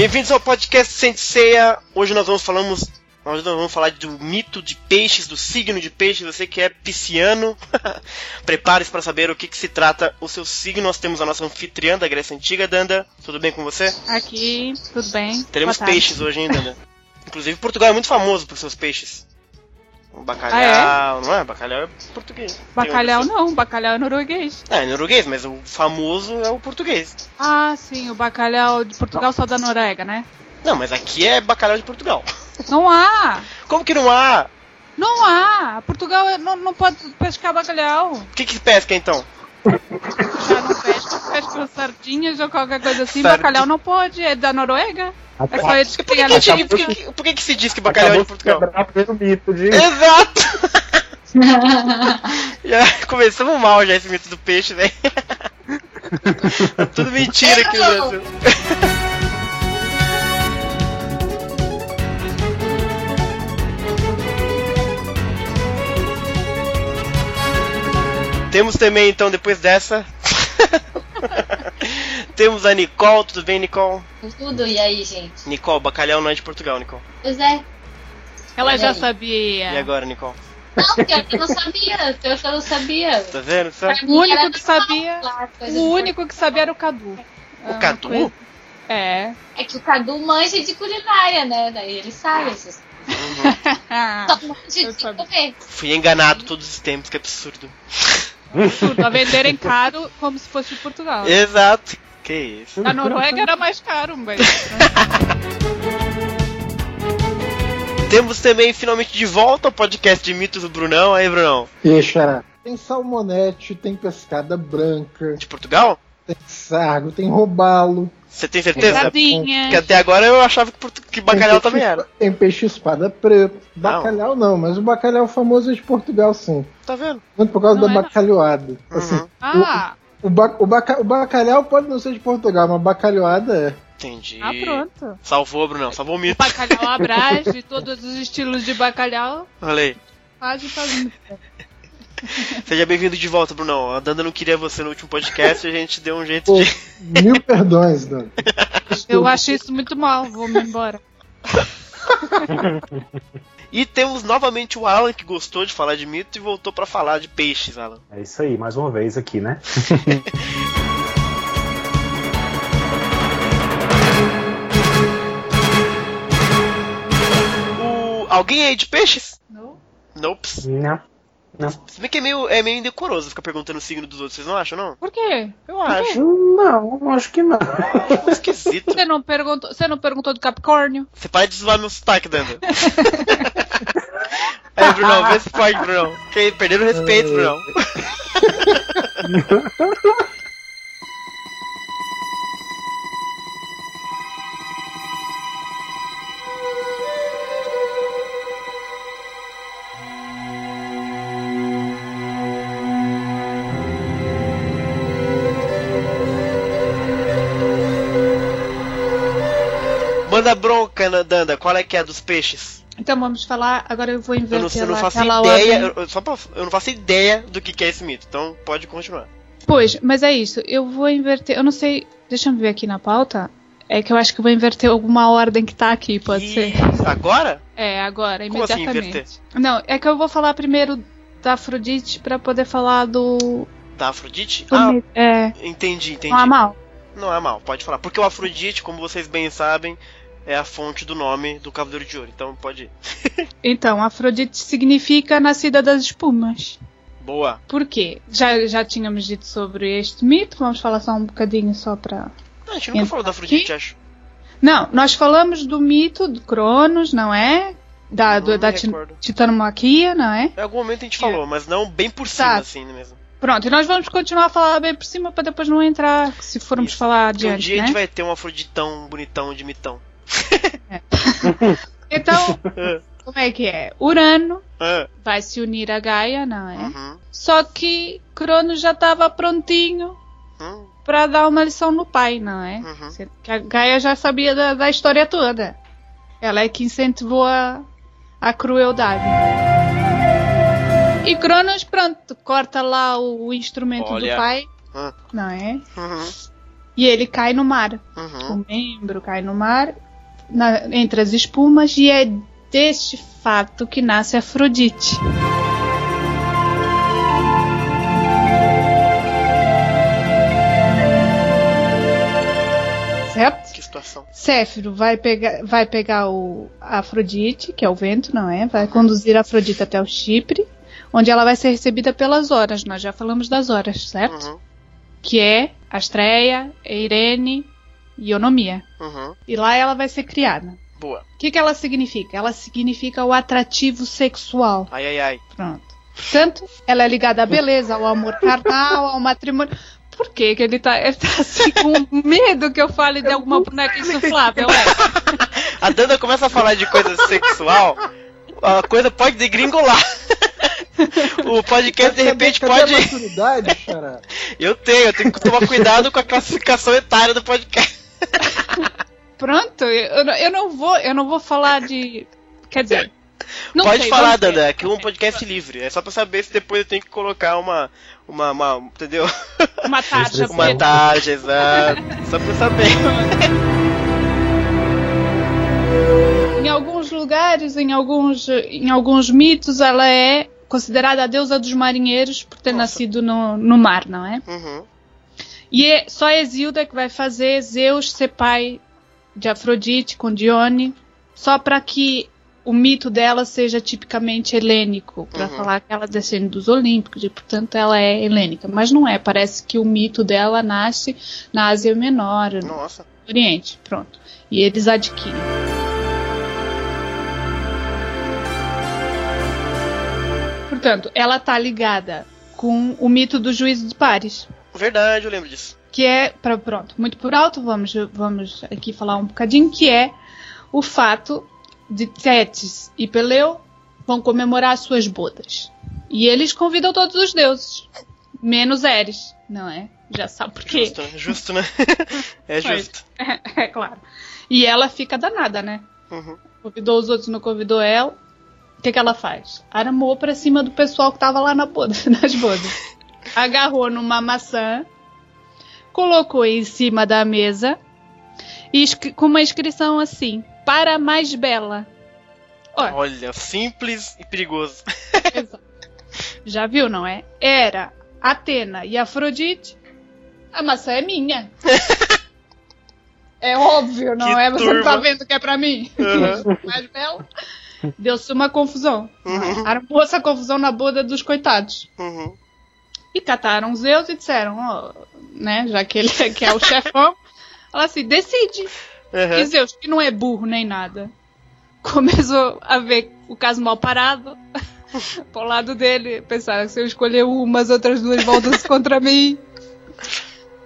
Bem-vindos ao podcast Senseia. Hoje nós vamos falamos Hoje nós vamos falar do mito de peixes, do signo de peixes. Você que é pisciano, prepare-se para saber o que, que, se trata o seu signo. Nós temos a nossa anfitriã da Grécia Antiga, Danda. Tudo bem com você? Aqui, tudo bem. Teremos peixes hoje, hein, Danda? Inclusive, Portugal é muito famoso por seus peixes. O bacalhau, ah, é? não é? Bacalhau é português. Bacalhau não, bacalhau é norueguês. É, é norueguês, mas o famoso é o português. Ah, sim, o bacalhau de Portugal só da Noruega, né? Não, mas aqui é bacalhau de Portugal. Não há! Como que não há? Não há! Portugal é- não, não pode pescar bacalhau. O que que pesca então? Pesca sardinhas ou qualquer coisa assim. Sardinha. Bacalhau não pode, é da Noruega. É só eles que têm por, que, por, que, por que, que se diz que bacalhau é de Portugal? De mito de... Exato! já começamos mal já esse mito do peixe, velho. Tudo mentira aqui no Brasil. Temos também, então, depois dessa. Temos a Nicole, tudo bem, Nicole? Tudo, e aí, gente? Nicole, bacalhau não é de Portugal, Nicole. Pois é. Ela já sabia. E agora, Nicole? Não, pior que eu não sabia. Pior que eu não sabia. Tá vendo? Sabe? O único que sabia. o único que sabia era o Cadu. O Cadu? Coisa... É. É que o Cadu manja de culinária, né? Daí ele sabe essas Uhum. Só comer. Fui enganado todos os tempos, que absurdo. Tudo, a venderem caro como se fosse de Portugal. Exato. Que isso. Na Noruega era mais caro, mas. Temos também finalmente de volta o podcast de mitos do Brunão. Aí, Brunão. E xará. Tem salmonete, tem pescada branca. De Portugal? Tem sargo, tem robalo. Você tem certeza? Pesadinha. Porque até agora eu achava que, bacalhau também era. Tem peixe espada preto. Bacalhau não. não, mas o bacalhau famoso é de Portugal, sim. Tá vendo? Muito por causa não da é bacalhoada. Uhum. Assim, ah! O, o, ba, o, baca, o, bacalhau pode não ser de Portugal, mas bacalhoada é. Entendi. Ah, pronto. Salvou, Bruno, salvou o mito. O bacalhau abrange todos os estilos de bacalhau. Olha aí. Quase fazendo. Seja bem-vindo de volta, Bruno. A Danda não queria você no último podcast e a gente deu um jeito Pô, de. Mil perdões, Danda. Eu acho isso muito mal, vou me embora. E temos novamente o Alan que gostou de falar de mito e voltou para falar de peixes, Alan. É isso aí, mais uma vez aqui, né? o... Alguém aí de peixes? Não. Nope. Não. Não. Se bem que é meio, é meio indecoroso ficar perguntando o signo dos outros, vocês não acham, não? Por quê? Eu Por acho. Quê? Não, acho que não. É esquisito. Você não perguntou, você não perguntou do Capricórnio? Você para de zoar meu sotaque, Danda. Aí, Brunão, vê se pode, Brunão. Perderam o respeito, Brunão. Manda bronca, Danda, qual é que é dos peixes? Então vamos falar, agora eu vou inverter eu não, eu não faço ideia, eu, só pra, eu não faço ideia do que, que é esse mito, então pode continuar. Pois, mas é isso, eu vou inverter, eu não sei, deixa eu ver aqui na pauta, é que eu acho que eu vou inverter alguma ordem que tá aqui, pode e... ser. Agora? É, agora, Como assim imediatamente. Assim, não, é que eu vou falar primeiro da Afrodite para poder falar do. Da Afrodite? Do ah, é. entendi, entendi. Não é mal. Não é mal, pode falar. Porque o Afrodite, como vocês bem sabem, é a fonte do nome do Cavaleiro de Ouro, então pode ir. então, Afrodite significa nascida das espumas. Boa. Por quê? Já, já tínhamos dito sobre este mito, vamos falar só um bocadinho só pra. Não, a gente nunca falou da Afrodite, acho. Não, nós falamos do mito do Cronos, não é? Da, do, da titanomaquia, não é? Em algum momento a gente falou, mas não bem por cima, assim mesmo. Pronto, e nós vamos continuar a falar bem por cima para depois não entrar, se formos Isso. falar adiante. Um dia né? a gente vai ter um afroditão bonitão de mitão. É. Então, como é que é? Urano é. vai se unir a Gaia, não é? Uhum. Só que Cronos já estava prontinho uhum. para dar uma lição no pai, não é? Uhum. Que a Gaia já sabia da, da, história toda. Ela é que incentivou a, a crueldade. E Cronos, pronto, corta lá o, o instrumento Olha. do pai, Hum. não é? Uhum. E ele cai no mar. Uhum. O membro cai no mar, na- entre as espumas, e é deste fato que nasce Afrodite. Certo? Que situação. Céfiro vai pegar, vai pegar o a Afrodite, que é o vento, não é? Vai conduzir a Afrodite até o Chipre, onde ela vai ser recebida pelas horas. Nós já falamos das horas, certo? Uhum. Que é Astreia, Eirene e Onomia. Uhum. E lá ela vai ser criada. Boa. O que, que ela significa? Ela significa o atrativo sexual. Ai, ai, ai. Pronto. Portanto, ela é ligada à beleza, ao amor carnal, ao matrimônio. Por que, que ele tá, ele tá assim com medo que eu fale de alguma boneca insuflável? É? A Danda começa a falar de coisa sexual, a coisa pode degringolar. O podcast de repente pode. Eu tenho, eu tenho que tomar cuidado com a classificação etária do podcast. Pronto, eu, não- eu não vou, eu não vou falar de. Quer dizer. Pode sei, falar. Danda, que é um podcast livre. É só pra saber se depois eu tenho que colocar uma. Uma. uma entendeu? Uma taxa Uma taxa, exato. Só pra saber. Em alguns lugares, em alguns, em alguns mitos, ela é considerada a deusa dos marinheiros por ter Nossa. nascido no, no mar, não é? Uhum. E é só Exilda que vai fazer Zeus ser pai de Afrodite com Dione, só para que o mito dela seja tipicamente helênico, para Uhum. falar que ela descende dos Olímpicos e, portanto, ela é helênica. Mas não é, parece que o mito dela nasce na Ásia Menor, no Nossa. Oriente, pronto. E eles adquirem. Portanto, ela tá ligada com o mito do juízo de pares. Verdade, eu lembro disso. Que é, pra, pronto, muito por alto, vamos, vamos aqui falar um bocadinho, que é o fato de Tétis e Peleu vão comemorar as suas bodas. E eles convidam todos os deuses, menos Eris, não é? Já sabe por quê. Justo, né? Justo, né? é justo. É, claro. E ela fica danada, né? Uhum. Convidou os outros, não convidou ela. O que, que ela faz? Armou pra cima do pessoal que tava lá na boda, nas bodas. Agarrou numa maçã, colocou em cima da mesa e com uma inscrição assim: Para mais bela. Olha, Olha, simples e perigoso. Já viu, não é? Era Atena e Afrodite. A maçã é minha. É óbvio, não Que é? Você não tá turma. vendo que é pra mim? Uhum. mais bela. Deu-se uma confusão. Uhum. Armou essa confusão na boda dos coitados. Uhum. E cataram Zeus e disseram, ó, né, já que ele que é o chefão, ela assim, decide. E Uhum. Zeus, que não é burro nem nada, começou a ver o caso mal parado pro lado dele, pensaram se eu escolher uma, as outras duas voltam-se contra mim.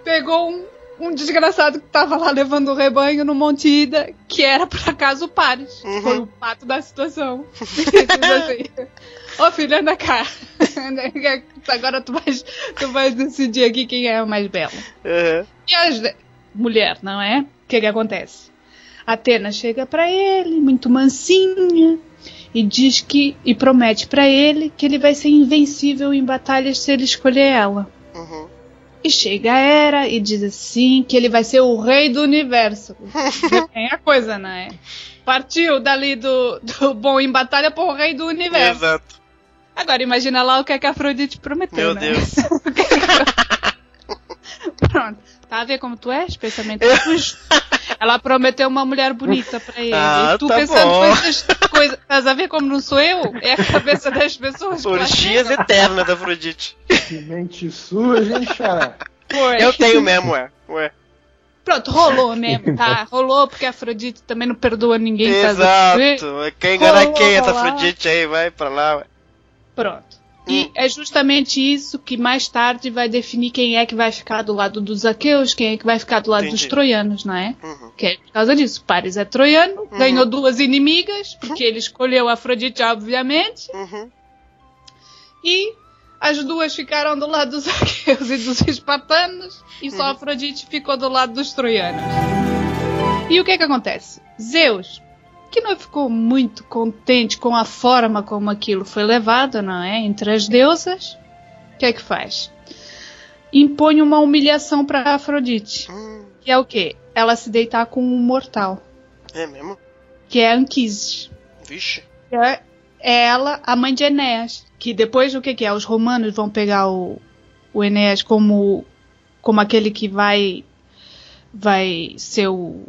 Pegou um, um desgraçado que tava lá levando o rebanho no Monte Ida, que era por acaso o Paris. Uhum. Foi o pato da situação. E diz assim, Ô filho, anda cá. Agora tu vais, tu vais decidir aqui quem é a mais bela. Uhum. E as de- mulher, não é? O que que acontece? Atena chega pra ele, muito mansinha, e diz que e promete pra ele que ele vai ser invencível em batalhas se ele escolher ela. Uhum. E chega a Hera e diz assim que ele vai ser o rei do universo. Tem a coisa, né? Partiu dali do, do bom em batalha pro rei do universo. Exato. Agora imagina lá o que, é que a Afrodite prometeu, Meu né? Deus. Pronto. Tá a ver como tu és? Pensamento sujo. Ela prometeu uma mulher bonita pra ele. Ah, e tu tá pensando bom. coisas, coisas. Estás a ver como não sou eu? É a cabeça das pessoas. Orgias eternas da Afrodite. Que mente suja, hein, xará? Foi. Eu tenho mesmo, ué. Ué. Pronto, rolou mesmo, tá? Rolou porque a Afrodite também não perdoa ninguém. Exato. Quem engana Rolou quem? Essa. Afrodite aí, vai pra lá, ué. Pronto. E Hum. é justamente isso que mais tarde vai definir quem é que vai ficar do lado dos aqueus, quem é que vai ficar do lado dos Entendi. troianos, não é? Uhum. Que é por causa disso. Paris é troiano, ganhou duas inimigas, porque ele escolheu Afrodite, obviamente, Uhum. e as duas ficaram do lado dos aqueus e dos espartanos, e só Afrodite ficou do lado dos troianos. E o que que acontece? Zeus, que não ficou muito contente com a forma como aquilo foi levado, não é? Entre as deusas, o que é que faz? impõe uma humilhação para Afrodite. Hum, Que é o quê? Ela se deitar com um mortal. é mesmo? Que é Anquises. Vixe. Que é ela, a mãe de Enéas. Que depois o que, que é? Os romanos vão pegar o, o Enéas como, como aquele que vai, vai ser o,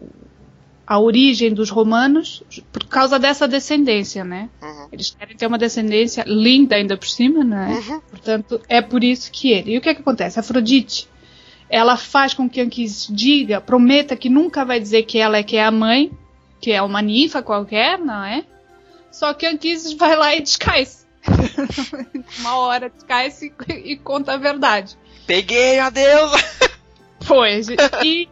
a origem dos romanos por causa dessa descendência, né? Uhum. Eles querem ter uma descendência linda ainda por cima, né? Uhum. Portanto, é por isso que ele. E o que, que acontece? Afrodite, ela faz com que Anquises diga, prometa que nunca vai dizer que ela é que é a mãe, que é uma ninfa qualquer, não é? Só que Anquises vai lá e descai-se. uma hora descai-se e, e conta a verdade. Peguei a deusa! Pois, e,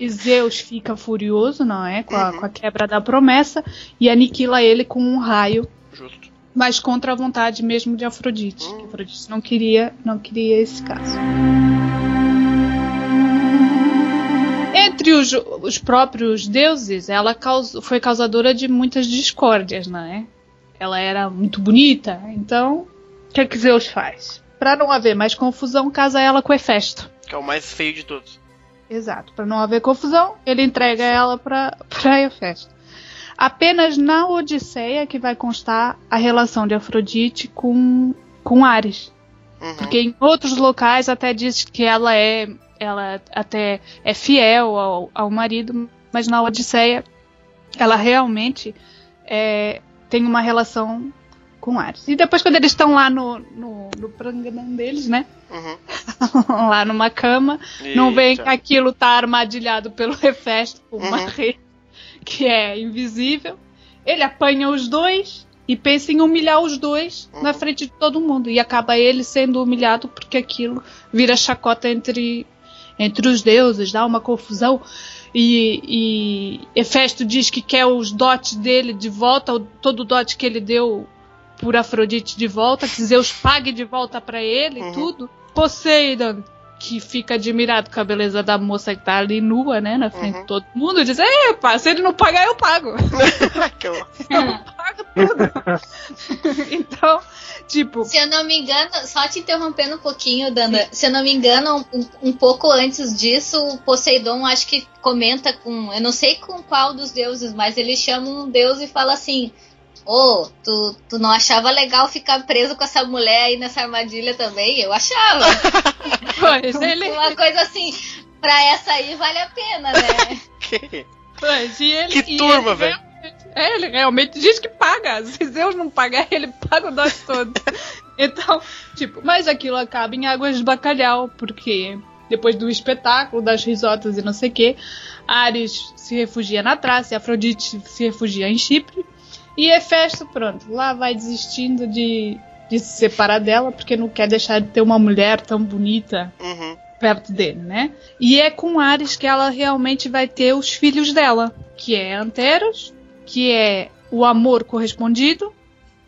e Zeus fica furioso, não é? Com a, Uhum. com a quebra da promessa e aniquila ele com um raio Justo. mas contra a vontade mesmo de Afrodite. Hum. que Afrodite não queria, não queria esse caso. Entre os, os próprios deuses, ela foi causadora de muitas discórdias, não é? Ela era muito bonita, então o que, é que Zeus faz? Para não haver mais confusão, casa ela com Hefesto. Que é o mais feio de todos. Exato. Para não haver confusão, ele entrega ela para Hefesto. Apenas na Odisseia que vai constar a relação de Afrodite com, com Ares. Uhum. Porque em outros locais até diz que ela é ela até é fiel ao, ao marido, mas na Odisseia ela realmente é, tem uma relação com Ares. E depois quando eles estão lá no, no, no deles, né? Uhum. lá numa cama, não vem que Eita. aquilo tá armadilhado pelo Hefesto, por uma Uhum. rede que é invisível. Ele apanha os dois e pensa em humilhar os dois Uhum. na frente de todo mundo. E acaba ele sendo humilhado porque aquilo vira chacota entre, entre os deuses, dá uma confusão. E, e Hefesto diz que quer os dotes dele de volta, todo o dote que ele deu por Afrodite de volta, que Zeus pague de volta pra ele e Uhum. tudo. Poseidon, que fica admirado com a beleza da moça que tá ali nua, né, na frente Uhum. de todo mundo, diz: Epa, se ele não pagar, eu pago. Horror. pago tudo. então, tipo, Se eu não me engano, só te interrompendo um pouquinho, Danda, se eu não me engano, um, um pouco antes disso, o Poseidon acho que comenta com, eu não sei com qual dos deuses, mas ele chama um deus e fala assim: Ô, tu, tu não achava legal ficar preso com essa mulher aí nessa armadilha também? Eu achava. pois, ele, Uma coisa assim, pra essa aí vale a pena, né? Que- pois, e ele, Que e turma, ele velho. realmente- É, ele realmente diz que paga. Se Zeus não pagar, ele paga o dote todo. então, tipo, mas aquilo acaba em águas de bacalhau, porque depois do espetáculo, das risotas e não sei o que, Ares se refugia na Trácia, Afrodite se refugia em Chipre, e Hefesto, pronto, lá vai desistindo de, de se separar dela, porque não quer deixar de ter uma mulher tão bonita Uhum. perto dele, né? E é com Ares que ela realmente vai ter os filhos dela, que é Anteros, que é o amor correspondido,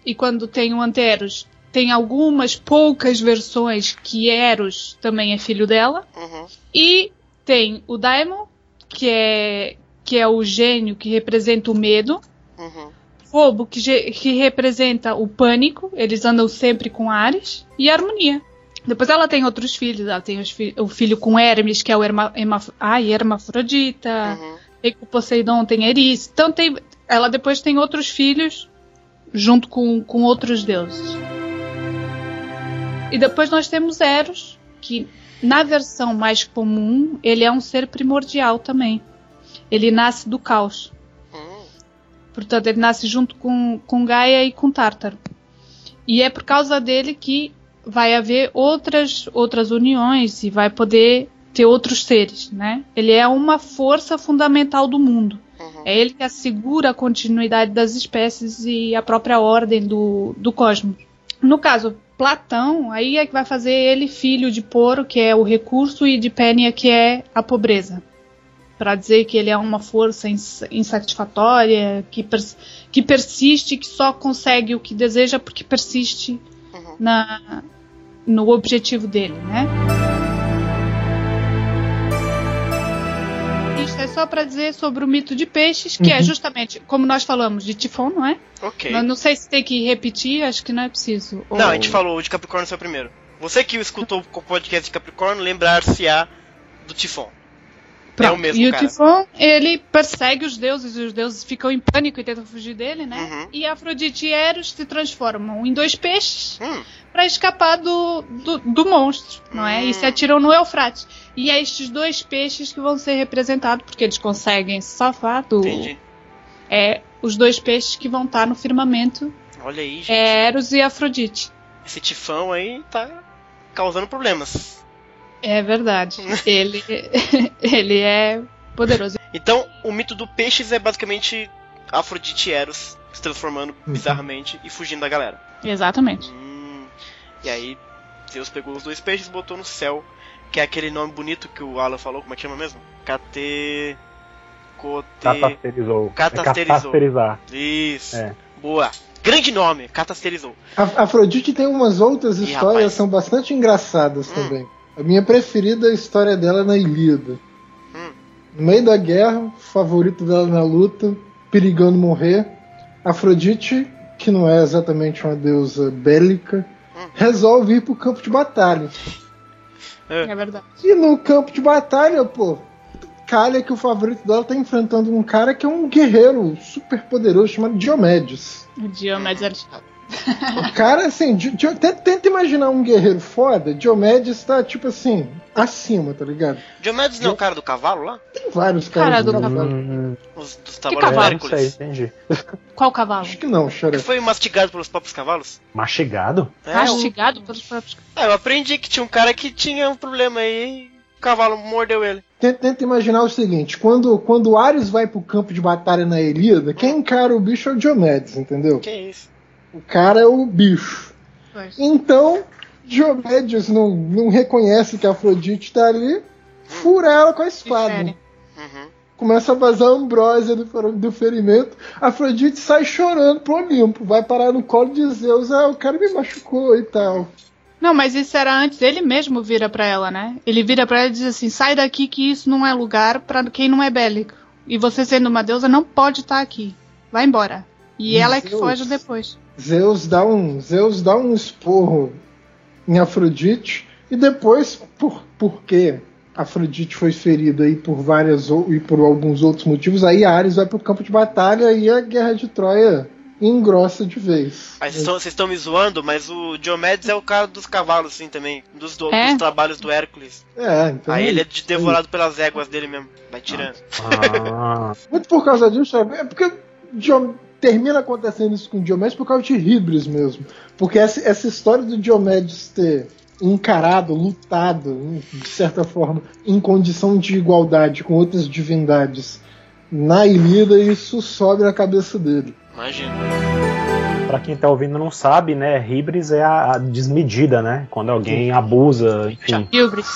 e quando tem o Anteros, tem algumas poucas versões que Eros também é filho dela, Uhum. e tem o Daimon, que é que é o gênio que representa o medo, Uhum. Fobo, que, que representa o pânico, eles andam sempre com Ares, e a harmonia. Depois ela tem outros filhos, ela tem fi- o filho com Hermes, que é o Herma, Hermaf ai, Hermafrodita, Uhum. tem com Poseidon, tem Eris. Então tem, ela depois tem outros filhos junto com, com outros deuses. E depois nós temos Eros, que na versão mais comum, ele é um ser primordial também. Ele nasce do caos. Portanto, ele nasce junto com, com Gaia e com Tártaro. E é por causa dele que vai haver outras, outras uniões e vai poder ter outros seres, né? Ele é uma força fundamental do mundo. Uhum. É ele que assegura a continuidade das espécies e a própria ordem do, do cosmos. No caso, Platão, aí é que vai fazer ele filho de Poro, que é o recurso, e de Pênia, que é a pobreza. Para dizer que ele é uma força ins- insatisfatória, que, pers- que persiste, que só consegue o que deseja porque persiste Uhum. na, no objetivo dele, né? Isso é só para dizer sobre o mito de peixes, que é Uhum. justamente, como nós falamos, de Tifon, não é? Ok. Não, não sei se tem que repetir, acho que não é preciso. Não, Ou- a gente falou, o de Capricórnio foi o primeiro. Você que escutou o podcast de Capricórnio, lembrar-se-á do Tifon. Pronto. É o mesmo e cara. o Tifon, ele persegue os deuses, e os deuses ficam em pânico e tentam fugir dele, né? Uhum. E Afrodite e Eros se transformam em dois peixes Hum, pra escapar do, do, do monstro, não é? Hum. E se atiram no Eufrates. E é estes dois peixes que vão ser representados, porque eles conseguem se safar do. entendi. É os dois peixes que vão estar no firmamento, Olha aí, gente. é Eros e Afrodite. Esse tifão aí tá causando problemas. É verdade. ele, ele é poderoso. Então, o mito do peixes é basicamente Afrodite e Eros se transformando Uhum. bizarramente e fugindo da galera. Exatamente. Hum, e aí, Deus pegou os dois peixes e botou no céu, que é aquele nome bonito que o Alan falou, como é que chama mesmo? Cate... Cote... Catasterizou. Catasterizou. É catasterizar. Isso. É. Boa. Grande nome, catasterizou. A- Afrodite tem umas outras Ih, histórias rapaz. que são bastante engraçadas Hum. também. A minha preferida é a história dela na Ilíada. Hum. No meio da guerra, favorito dela na luta, perigando morrer, Afrodite, que não é exatamente uma deusa bélica, Hum. resolve ir pro campo de batalha. É verdade. E no campo de batalha, pô, calha que o favorito dela tá enfrentando um cara que é um guerreiro super poderoso chamado Diomedes. O Diomedes Aristotle. O cara, assim, Di- Di- tenta, tenta imaginar um guerreiro foda, Diomedes tá, tipo assim, acima, tá ligado? Diomedes não é o cara do cavalo lá? Tem vários Cara caras do do cavalo. cavalo. Os, dos cavalo? trabalhos é, não sei, Hércules. entendi. Qual cavalo? Acho que não, Que Xarefe. foi mastigado pelos próprios cavalos? Mastigado? É, Mastigado pelos próprios. eu, é, eu aprendi que tinha um cara que tinha um problema aí e o cavalo mordeu ele. Tenta, tenta imaginar o seguinte: quando, quando o Ares vai pro campo de batalha na Ilíada, quem encara o bicho é o Diomedes, entendeu? Que isso? O cara é o bicho. Então, Diomedes não, não reconhece que a Afrodite tá ali, fura ela com a espada. Uhum. Começa a vazar ambrósia do, do ferimento. Afrodite sai chorando pro Olimpo. Vai parar no colo de Zeus. Ah, o cara me machucou e tal. Não, mas isso era antes. Ele mesmo vira pra ela, né? Ele vira pra ela e diz assim: sai daqui que isso não é lugar pra quem não é bélico. E você sendo uma deusa não pode estar aqui. Vai embora. E ela é que foge depois. Zeus dá um, Zeus dá um esporro em Afrodite. E depois, por, porque Afrodite foi ferida aí por várias ou- e por alguns outros motivos, aí Ares vai pro campo de batalha e a guerra de Troia engrossa de vez. Aí vocês estão- me zoando, mas o Diomedes é o cara dos cavalos, sim, também. Dos, do- É? dos trabalhos do Hércules. É, então. Aí ele é de- devorado pelas éguas dele mesmo. Vai tirando. Ah, Muito por causa disso, é porque Diom- termina acontecendo isso com o Diomedes por causa de Hibris mesmo. Porque essa, essa história do Diomedes ter encarado, lutado, de certa forma, em condição de igualdade com outras divindades na Ilíada, isso sobe na cabeça dele. Imagina. pra quem tá ouvindo não sabe, né? Ribris é a, a desmedida, né? Quando alguém abusa, enfim. Hubris.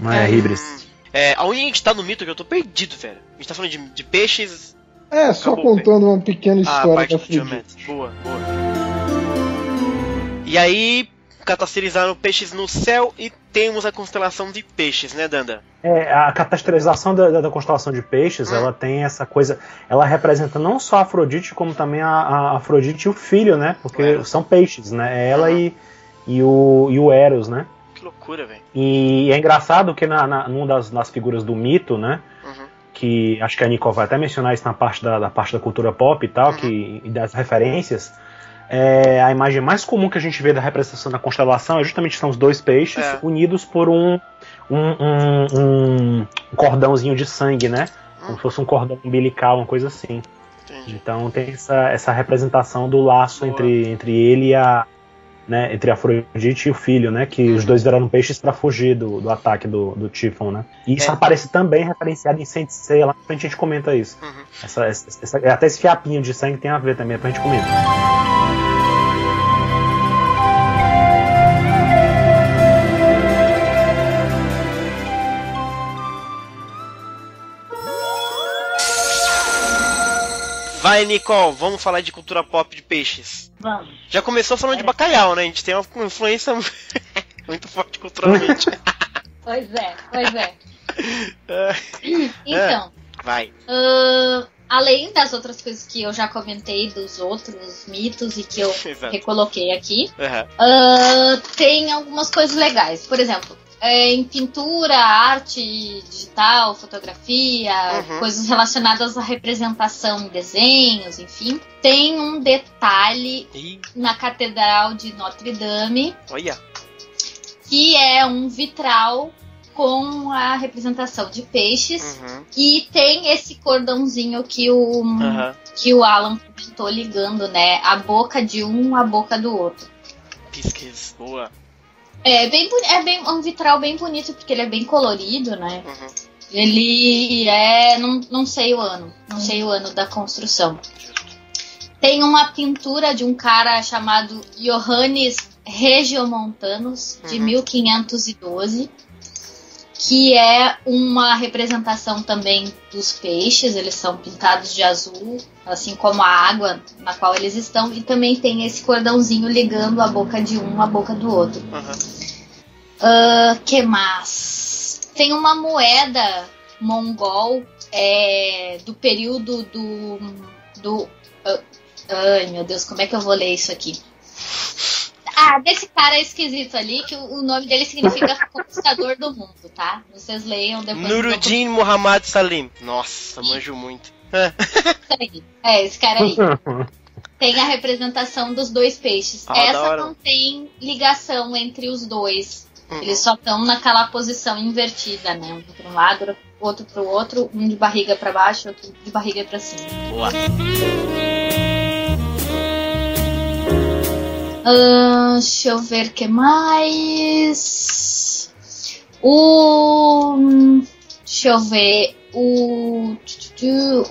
Não é, É. Ribris. É, aonde a gente tá no mito que eu tô perdido, velho. A gente tá falando de, de peixes. É, só Acabou, contando uma pequena a história da. Diomedes. Boa, boa. E aí, catasterizaram peixes no céu e temos a constelação de peixes, né, Danda? É, a catasterização da, da- da constelação de peixes, Hum. ela tem essa coisa. Ela representa não só a Afrodite, como também a, a Afrodite e o filho, né? Porque são peixes, né? É ela Uhum. e, e, o, e o Eros, né? Que loucura, velho. E é engraçado que na, na, numa das, das figuras do mito, né? Que acho que a Nicole vai até mencionar isso na parte da, da parte da cultura pop e tal, Uhum. que, e das referências. É, a imagem mais comum que a gente vê da representação da constelação é justamente são os dois peixes É. unidos por um, um, um- um cordãozinho de sangue, né? Como Hum. se fosse um cordão umbilical, uma coisa assim. Entendi. Então tem essa, essa representação do laço Boa. entre, entre ele e a. Né, entre a Afrodite e o filho, né? Que os Uhum. dois viraram peixes para fugir do, do ataque do, do Tifon, né? E isso É. aparece também referenciado em Saint Seiya, lá na frente a gente comenta isso. Uhum. Essa, essa- essa- até esse fiapinho de sangue tem a ver também, depois a gente comenta. Vai, Nicole, vamos falar de cultura pop de peixes. Vamos. Já começou falando de bacalhau, né? A gente tem uma influência muito forte culturalmente. Pois é, pois é. É, Então, Vai. ahn, além das outras coisas que eu já comentei dos outros mitos e que eu Exato. recoloquei aqui, Aham. ah, tem algumas coisas legais. Por exemplo, é, em pintura, arte digital, fotografia, Uhum. coisas relacionadas à representação em desenhos, enfim. Tem um detalhe Ih, na Catedral de Notre Dame olha. que é um vitral com a representação de peixes Uhum. e tem esse cordãozinho que o Aham. que o Alan comentou ligando, né, a boca de um à boca do outro. Pisques. Boa. É bem é bem um vitral bem bonito porque ele é bem colorido, né? Uhum. Ele é não, não sei o ano, não sei o ano da construção. Tem uma pintura de um cara chamado Johannes Regiomontanus de Uhum. 1512 que é uma representação também dos peixes, eles são pintados de azul, assim como a água na qual eles estão, e também tem esse cordãozinho ligando a boca de um à boca do outro. Aham. Ah, que mais? Tem uma moeda mongol é, do período do. do ah, ai meu Deus, como é que eu vou ler isso aqui? Ah, desse cara esquisito ali, que o, o nome dele significa conquistador do mundo, tá? Vocês leiam depois. Nuruddin Muhammad Salim. Nossa, manjo muito. É. É, esse cara aí. Tem a representação dos dois peixes. Ah, Essa não tem ligação entre os dois. Uhum. Eles só estão naquela posição invertida, né? Um para um lado, outro para o outro, um de barriga para baixo, outro de barriga para cima. Boa. Ahn, deixa eu ver o que mais. O. Deixa eu ver. O.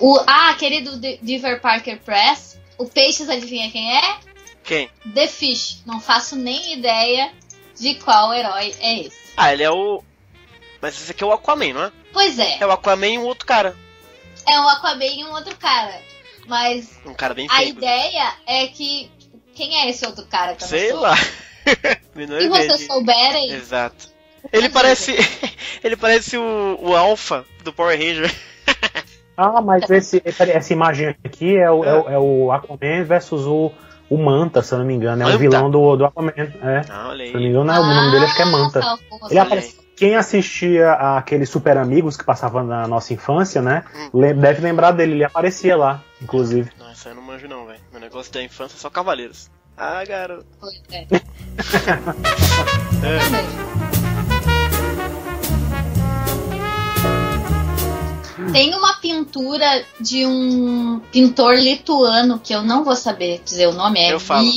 o ah, aquele do D- Diver Parker Press. O Peixes, adivinha quem é? Quem? The Fish. Não faço nem ideia de qual herói é esse. Ah, ele é o. Mas esse aqui é o Aquaman, não é? Pois é, É o Aquaman e um outro cara. é um Aquaman e um outro cara. Mas Um cara bem a feio. ideia é que. Quem é esse outro cara que eu Sei lá. Menor Se ideia vocês de- souberem, Exato. Ele parece. ele parece o, o Alpha do Power Ranger. Ah, mas esse, essa imagem aqui é o, é. o- é o Aquaman versus o, o Manta, se eu não me engano. É Manta? um vilão do, do Aquaman. É. Ah, olha Se eu não me engano, é, o nome dele acho que é Manta. Ah, salvou, Ele aparece. Quem assistia aqueles Super Amigos que passavam na nossa infância, né? Hum. Deve lembrar dele, ele aparecia lá, inclusive. Nossa, eu não manjo não, velho. Meu negócio da infância é só Cavaleiros. Ah, garoto. Pois é. É. Tem uma pintura de um pintor lituano que eu não vou saber dizer o nome, é Eu falo.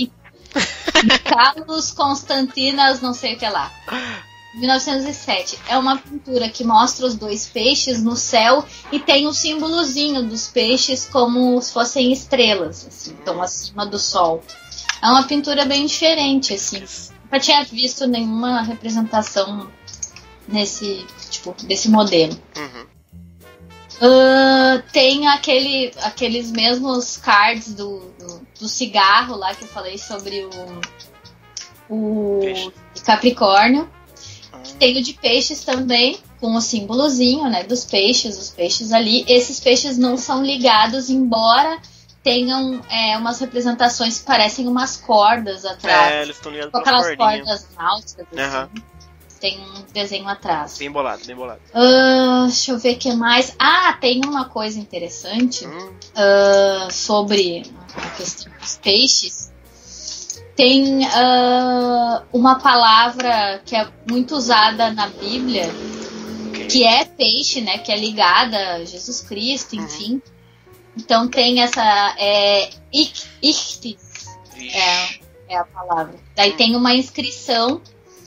Carlos Constantinas, não sei o que lá. 1907. É uma pintura que mostra os dois peixes no céu e tem o símbolozinho dos peixes como se fossem estrelas, assim, estão acima do sol. É uma pintura bem diferente, assim. Nunca tinha visto nenhuma representação nesse, tipo, desse modelo. Uhum. Ah, tem aquele, aqueles mesmos cards do, do, do cigarro lá que eu falei sobre o, o Peixe. Capricórnio. Tem o de peixes também, com o símbolozinho né, dos peixes, os peixes ali. Esses peixes não são ligados, embora tenham é, umas representações que parecem umas cordas É, atrás. eles estão ligados com aquelas cordinhas. cordas náuticas. assim. Aham. Tem um desenho atrás. Bem bolado, bem bolado. Ah, deixa eu ver o que mais. Ah, tem uma coisa interessante Hum, ah, sobre a questão dos peixes. Tem ah, uma palavra que é muito usada na Bíblia, que é peixe, né? Que é ligada a Jesus Cristo, enfim. Então tem essa. É, ich- é, é a palavra. Daí tem uma inscrição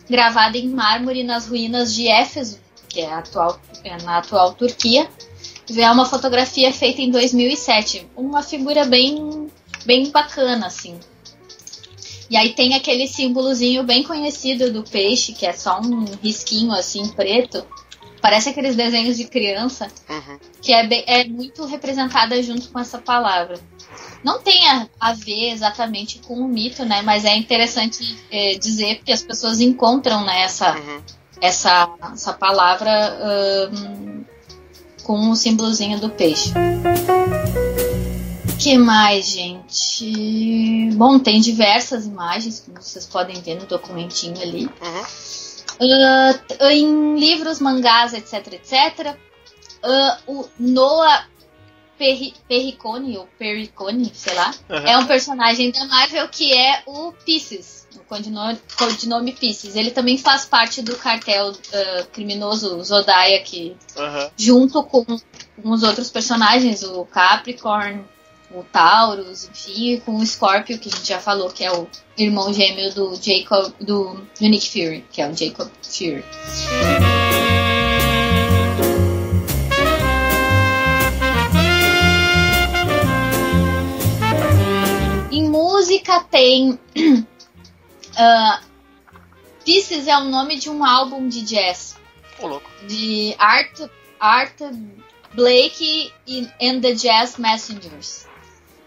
gravada em mármore nas ruínas de Éfeso, que é, atual, é na atual Turquia. É uma fotografia feita em 2007. Uma figura bem, bem bacana, assim. E aí tem aquele símbolozinho bem conhecido do peixe, que é só um risquinho assim preto. Parece aqueles desenhos de criança Uhum. que é, bem- é muito representada junto com essa palavra. Não tem a, a ver exatamente com o mito, né? Mas é interessante é, dizer que as pessoas encontram né, essa, Uhum. essa, essa palavra com o símbolozinho do peixe. Que mais, gente? Bom, tem diversas imagens, como vocês podem ver no documentinho ali. Uhum. Uh, em livros, mangás, etc, etc. Uh, o Noah Perri Perricone, ou Perricone, sei lá, Uhum. é um personagem da Marvel que é o Pisces, o codinome, codinome Pisces. Ele também faz parte do cartel uh, criminoso Zodiac, Uhum. junto com, com os outros personagens, o Capricorn, o Taurus, enfim, e com o Scorpio, que a gente já falou, que é o irmão gêmeo do Jacob, do, do Nick Fury, que é o Jacob Fury. Em música tem. ah, Pieces é o nome de um álbum de jazz louco. de Art, Art Blake e and the Jazz Messengers.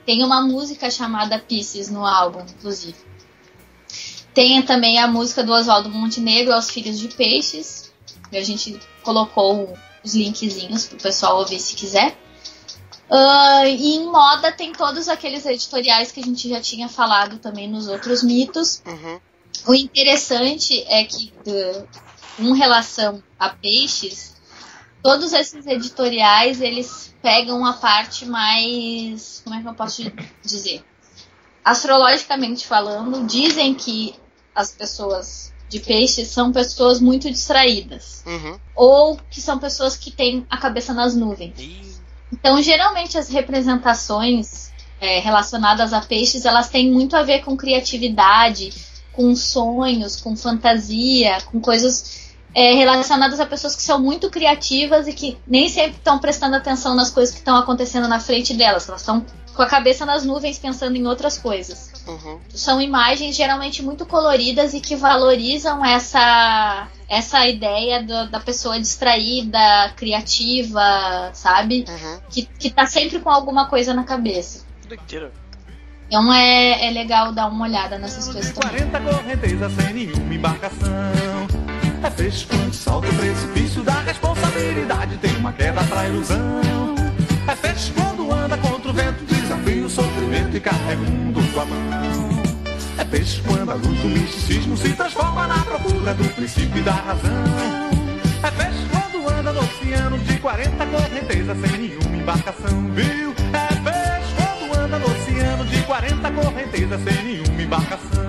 Tem uma música chamada Pieces no álbum, inclusive. Tem também a música do Oswaldo Montenegro, Aos Filhos de Peixes. A gente colocou os linkzinhos pro pessoal ouvir se quiser. Ah, e em moda tem todos aqueles editoriais que a gente já tinha falado também nos outros mitos. Uhum. O interessante é que, de- com relação a peixes, todos esses editoriais eles pegam a parte mais. Como é que eu posso dizer? Astrologicamente falando, dizem que as pessoas de peixes são pessoas muito distraídas. Uhum. Ou que são pessoas que têm a cabeça nas nuvens. Ih, Então, geralmente as representações é, relacionadas a peixes, elas têm muito a ver com criatividade, com sonhos, com fantasia, com coisas é, relacionadas a pessoas que são muito criativas e que nem sempre estão prestando atenção nas coisas que estão acontecendo na frente delas. Elas estão com a cabeça nas nuvens pensando em outras coisas Uhum. são imagens geralmente muito coloridas e que valorizam essa essa ideia do- da pessoa distraída, criativa, sabe? Uhum. Que, que tá sempre com alguma coisa na cabeça. Doideira. Então é, é legal dar uma olhada nessas coisas também. 40 correntezas sem nenhuma embarcação. É quando salta o precipício da responsabilidade. Tem uma queda pra ilusão. É peixe quando anda contra o vento, desafia o sofrimento e carrega o mundo com a mão. É peixe quando a luz do misticismo se transforma na procura do princípio e da razão. É peixe quando anda no oceano de 40 correntezas sem nenhuma embarcação, viu? É peixe quando anda no oceano de 40 correntezas sem nenhuma embarcação.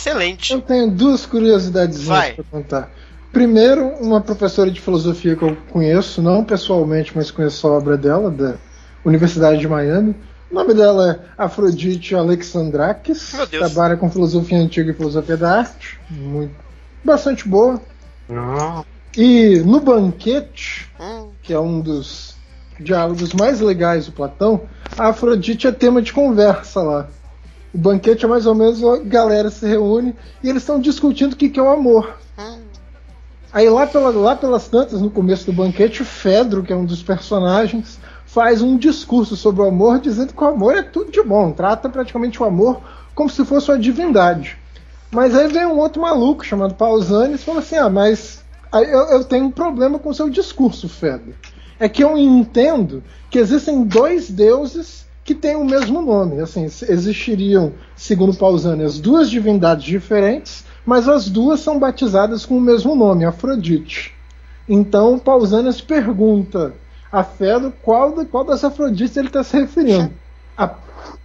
Excelente. Eu tenho duas curiosidades Vai. para contar. Primeiro, uma professora de filosofia que eu conheço, não pessoalmente, mas conheço a obra dela, da Universidade de Miami. O nome dela é Afrodite Alexandrakis. Meu Deus. Trabalha com filosofia antiga e filosofia da arte. Muito, bastante boa. Não. E no banquete, Hum, que é um dos diálogos mais legais do Platão, a Afrodite é tema de conversa lá. O banquete é mais ou menos a galera se reúne e eles estão discutindo o que, que é o amor. hum. Aí lá, pela- lá pelas tantas, no começo do banquete, o Fedro, que é um dos personagens, faz um discurso sobre o amor, dizendo que o amor é tudo de bom, trata praticamente o amor como se fosse uma divindade. Mas aí vem um outro maluco chamado Pausanias e fala assim: ah, mas eu, eu tenho um problema com o seu discurso, Fedro. É que eu entendo que existem dois deuses que têm o mesmo nome. Assim, existiriam, segundo Pausanias, duas divindades diferentes, mas as duas são batizadas com o mesmo nome, Afrodite. Então Pausanias pergunta a Fedro qual, qual das Afrodites ele está se referindo. A,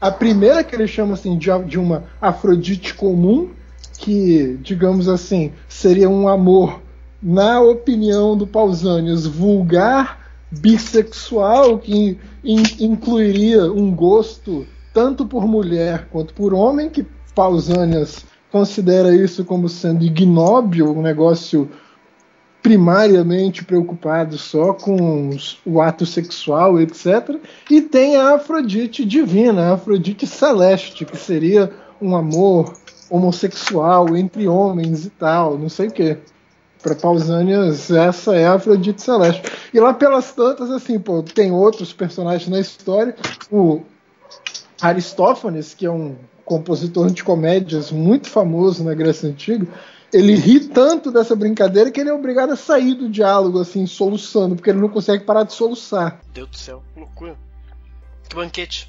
a primeira que ele chama assim, de, de uma Afrodite comum, que, digamos assim, seria um amor, na opinião do Pausanias, vulgar, bissexual, que in- incluiria um gosto tanto por mulher quanto por homem, que Pausanias considera isso como sendo ignóbil, um negócio primariamente preocupado só com o ato sexual, etc. E tem a Afrodite divina, a Afrodite celeste, que seria um amor homossexual entre homens e tal, não sei o quê. Para Pausanias, essa é a Afrodite celeste. E lá pelas tantas, assim, pô, tem outros personagens na história. O Aristófanes, que é um compositor de comédias muito famoso na Grécia Antiga, ele ri tanto dessa brincadeira que ele é obrigado a sair do diálogo, assim, soluçando, porque ele não consegue parar de soluçar. Deus do céu, loucura. Que banquete.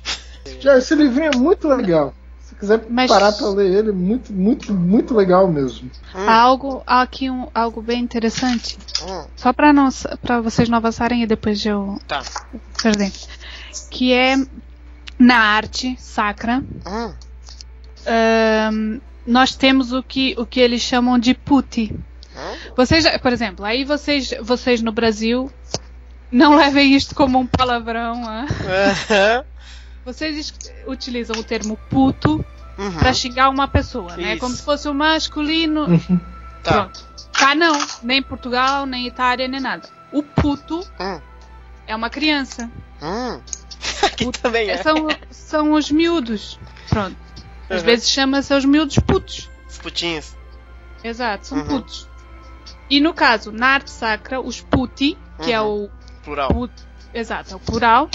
Já, esse livrinho é muito legal. Se quiser Mas- parar pra ler ele, muito, muito, muito legal mesmo. Hum. Há algo há aqui um, algo bem interessante. Hum, Só pra não para vocês não avançarem e depois eu tá. perder. Que é na arte sacra, Hum, ahn, nós temos o que o que eles chamam de puti. hum. Vocês, por exemplo, aí vocês vocês no Brasil não levem isto como um palavrão, ah. Vocês utilizam o termo puto Uhum. pra xingar uma pessoa, né? Isso. Como se fosse o masculino. Tá. Pronto. Cá não, nem Portugal, nem Itália, nem nada. O puto Hum, é uma criança. hum. Aqui também é. São, são os miúdos. Pronto. Às Uhum. vezes chama-se os miúdos putos. Os putinhos. Exato, são Uhum. putos. E no caso, na arte sacra, os puti, que é Uhum. o Plural. puto, exato, é o plural,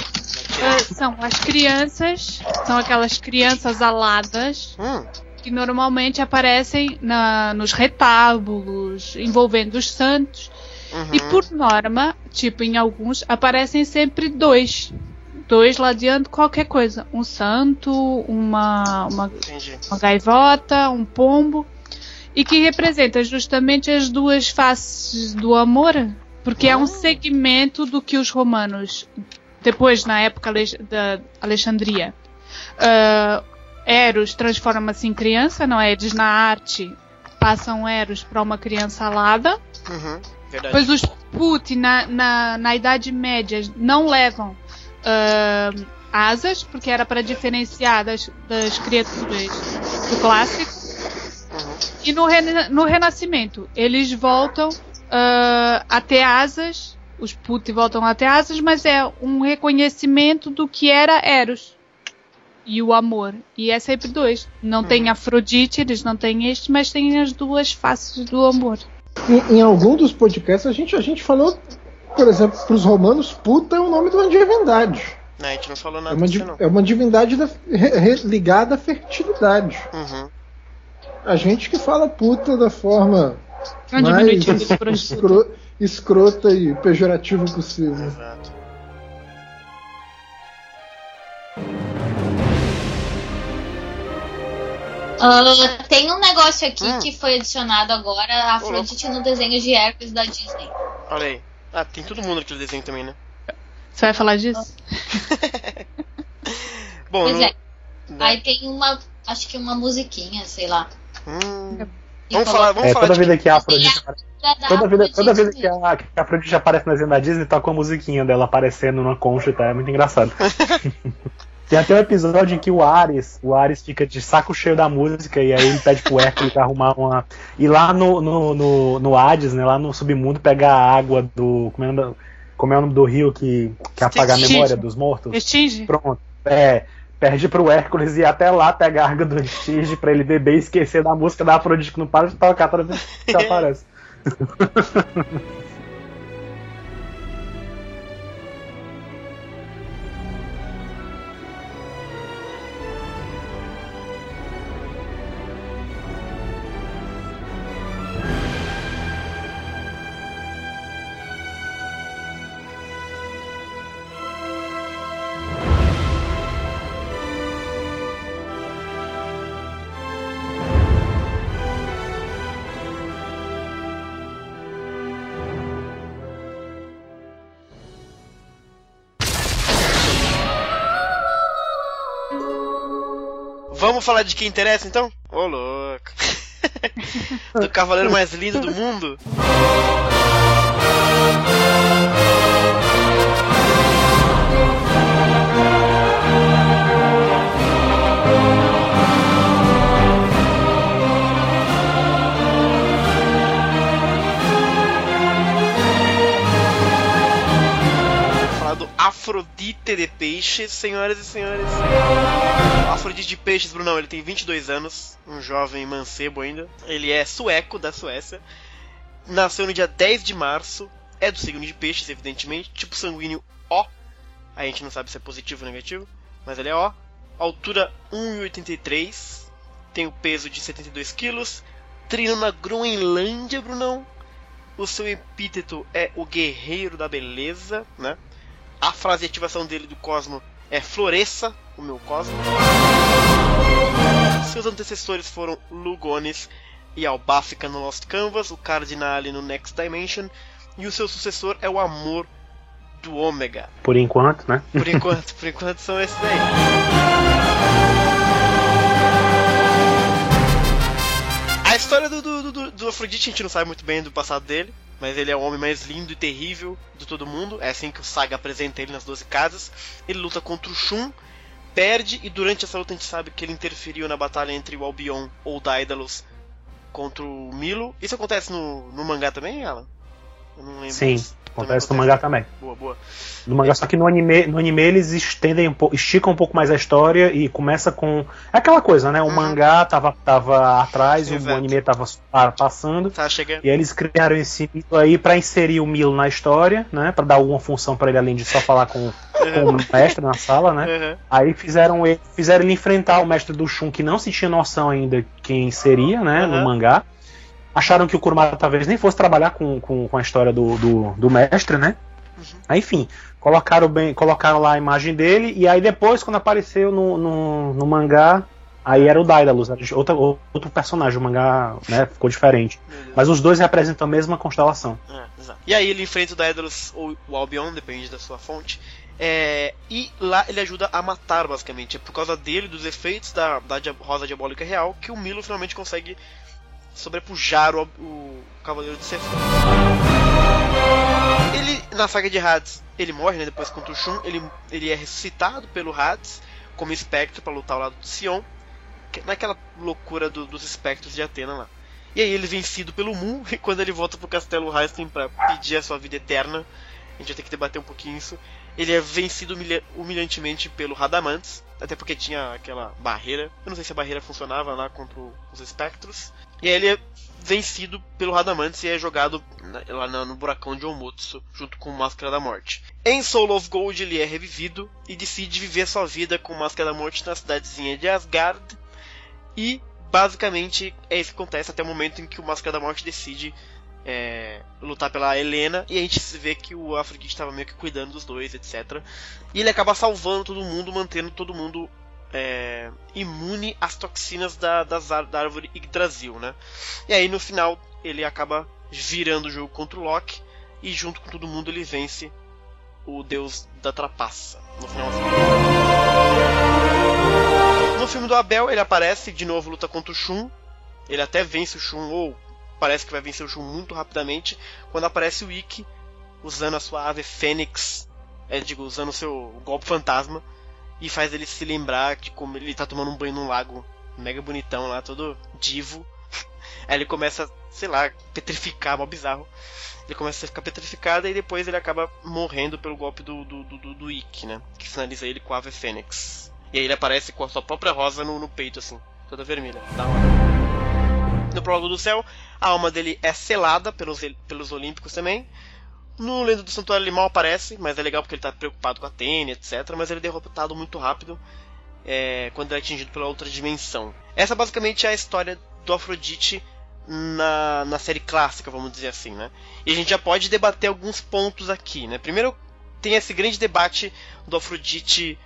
eh, são as crianças, são aquelas crianças aladas Hum, que normalmente aparecem na, nos retábulos envolvendo os santos. uhum. E por norma, tipo em alguns, aparecem sempre dois. Dois ladeando qualquer coisa. Um santo, uma, uma, uma gaivota, um pombo. E que representa justamente as duas faces do amor. Porque é um segmento do que os romanos, depois na época da Alexandria, ah, Eros transforma-se em criança, não é? Eles na arte passam Eros para uma criança alada. Uhum. Pois os Puti na, na, na Idade Média não levam ah, asas, porque era para diferenciar das, das criaturas do clássico. Uhum. E no, rena- no Renascimento, eles voltam ah, a ter asas, os Puti voltam a ter asas, mas é um reconhecimento do que era Eros. E o amor. E é sempre dois. Não tem Afrodite, eles não têm este, mas tem as duas faces do amor. Em, em algum dos podcasts a gente, a gente falou, por exemplo, pros romanos, puta é o nome de uma divindade. Não, a gente não falou É nada uma, disso, di- não. é uma divindade da- re- ligada à fertilidade. Uhum. A gente que fala puta da forma É um mais escro- escrota e pejorativa possível. Exato. Ah, tem um negócio aqui Hum. que foi adicionado agora, a Afrodite no desenho de Hércules da Disney. Olha aí. Ah, tem todo mundo naquele desenho também, né? Você vai falar disso? Bom, Pois não... é. Aí tem uma, acho que uma musiquinha, sei lá. Hum. Vamos falar, vamos É, falar toda de vida que a Afrodite a da Toda vida, toda Afrodite vida que a, que a Afrodite aparece na desenho da Disney, toca a musiquinha dela aparecendo numa concha e tá? É muito engraçado. Tem até um episódio em que o Ares, o Ares fica de saco cheio da música e aí ele pede pro Hércules arrumar uma. E lá no, no, no, no Hades, né, lá no submundo, pegar a água do. Como é o nome, como é o nome do rio que, que apaga a memória dos mortos? Extinge? Pronto. É. Perde pro Hércules e até lá pega a água do Estige pra ele beber e esquecer da música da Afrodite que não para de tocar toda vez que aparece. Vamos falar de quem interessa então? Ô louco. do cavaleiro mais lindo do mundo. Afrodite de Peixes, senhoras e senhores. Afrodite de Peixes, Brunão, ele tem 22 anos, um jovem mancebo ainda. Ele é sueco, da Suécia. Nasceu no dia 10 de março. É do signo de Peixes, evidentemente. Tipo sanguíneo O. A gente não sabe se é positivo ou negativo, mas ele é O. Altura 1,83. Tem o peso de 72 quilos. Treinou na Groenlândia, Brunão. O seu epíteto é o Guerreiro da Beleza, né? A frase de ativação dele do Cosmo é floresça o meu cosmo. Seus antecessores foram Lugones e Albafica no Lost Canvas, o Cardinale no Next Dimension, e o seu sucessor é o Amor do Ômega. Por enquanto, né? Por enquanto, por enquanto são esses daí. A história do, do, do, do Afrodite a gente não sabe muito bem do passado dele, mas ele é o homem mais lindo e terrível de todo mundo. É assim que o Saga apresenta ele nas 12 casas. Ele luta contra o Shun, perde, e durante essa luta a gente sabe que ele interferiu na batalha entre o Albion ou o Daedalus contra o Milo. Isso acontece no, no mangá também, Alan? Eu não lembro. Sim, Isso acontece no mangá também. Boa, boa. No mangá, só que no anime, no anime eles estendem um pouco, esticam um pouco mais a história e começa com. É aquela coisa, né? O Uhum. mangá tava, tava atrás, o Exato. anime tava pa- passando. Tá chegando. E eles criaram esse mito aí pra inserir o Milo na história, né? Pra dar alguma função pra ele além de só falar com, com o mestre na sala, né? Uhum. Aí fizeram ele, fizeram ele enfrentar o mestre do Shun, que não se tinha noção ainda quem seria, né? Uhum. No mangá. Acharam que o Kurumada talvez nem fosse trabalhar com, com, com a história do, do, do mestre, né? Aí, enfim, colocaram, bem, colocaram lá a imagem dele, e aí depois, quando apareceu no, no, no mangá, aí era o Daedalus, era outra, outro personagem, o mangá né, ficou diferente. Mas os dois representam a mesma constelação. É. E aí ele enfrenta o Daedalus ou o Albion, depende da sua fonte. É, e lá ele ajuda a matar, basicamente. É por causa dele, dos efeitos da, da Rosa Diabólica Real, que o Milo finalmente consegue sobrepujar o, o Cavaleiro de Sefon. Ele, na saga de Hades, ele morre, né, depois contra o Shun. Ele, ele é ressuscitado pelo Hades como espectro para lutar ao lado de Sion. que- Naquela loucura do- dos espectros de Atena lá. E aí ele é vencido pelo Mu, e quando ele volta pro castelo Heistin pra pedir a sua vida eterna, a gente vai ter que debater um pouquinho isso, ele é vencido humilha- humilhantemente pelo Radamantes, até porque tinha aquela barreira, eu não sei se a barreira funcionava lá contra os espectros, e aí ele é vencido pelo Radamantes e é jogado lá no buracão de Omutsu, junto com o Máscara da Morte. Em Soul of Gold ele é revivido e decide viver sua vida com Máscara da Morte na cidadezinha de Asgard, e basicamente é isso que acontece até o momento em que o Máscara da Morte decide é, lutar pela Helena e a gente vê que o Afrodite estava meio que cuidando dos dois, etc. E ele acaba salvando todo mundo, mantendo todo mundo é, imune às toxinas da, das da árvore Yggdrasil, né? E aí no final ele acaba virando o jogo contra o Loki e junto com todo mundo ele vence o deus da trapaça. No final no filme do Abel, ele aparece de novo, luta contra o Shun. Ele até vence o Shun, ou parece que vai vencer o Shun muito rapidamente. Quando aparece o Ikki, usando a sua ave Fênix, é, digo, usando o seu golpe fantasma, e faz ele se lembrar de como ele tá tomando um banho num lago mega bonitão lá, todo divo. Aí ele começa, sei lá, petrificar, mó bizarro. Ele começa a ficar petrificado e depois ele acaba morrendo pelo golpe do, do, do, do, Ikki, né? Que finaliza ele com a ave Fênix. E aí ele aparece com a sua própria rosa no, no peito, assim, toda vermelha. Da hora. No prólogo do céu, a alma dele é selada pelos, pelos Olímpicos também. No Lenda do Santuário ele mal aparece, mas é legal porque ele tá preocupado com a Atene, etc. Mas ele é derrotado muito rápido é, quando é atingido pela outra dimensão. Essa basicamente é a história do Afrodite na, na série clássica, vamos dizer assim, né? E a gente já pode debater alguns pontos aqui, né? Primeiro tem esse grande debate do Afrodite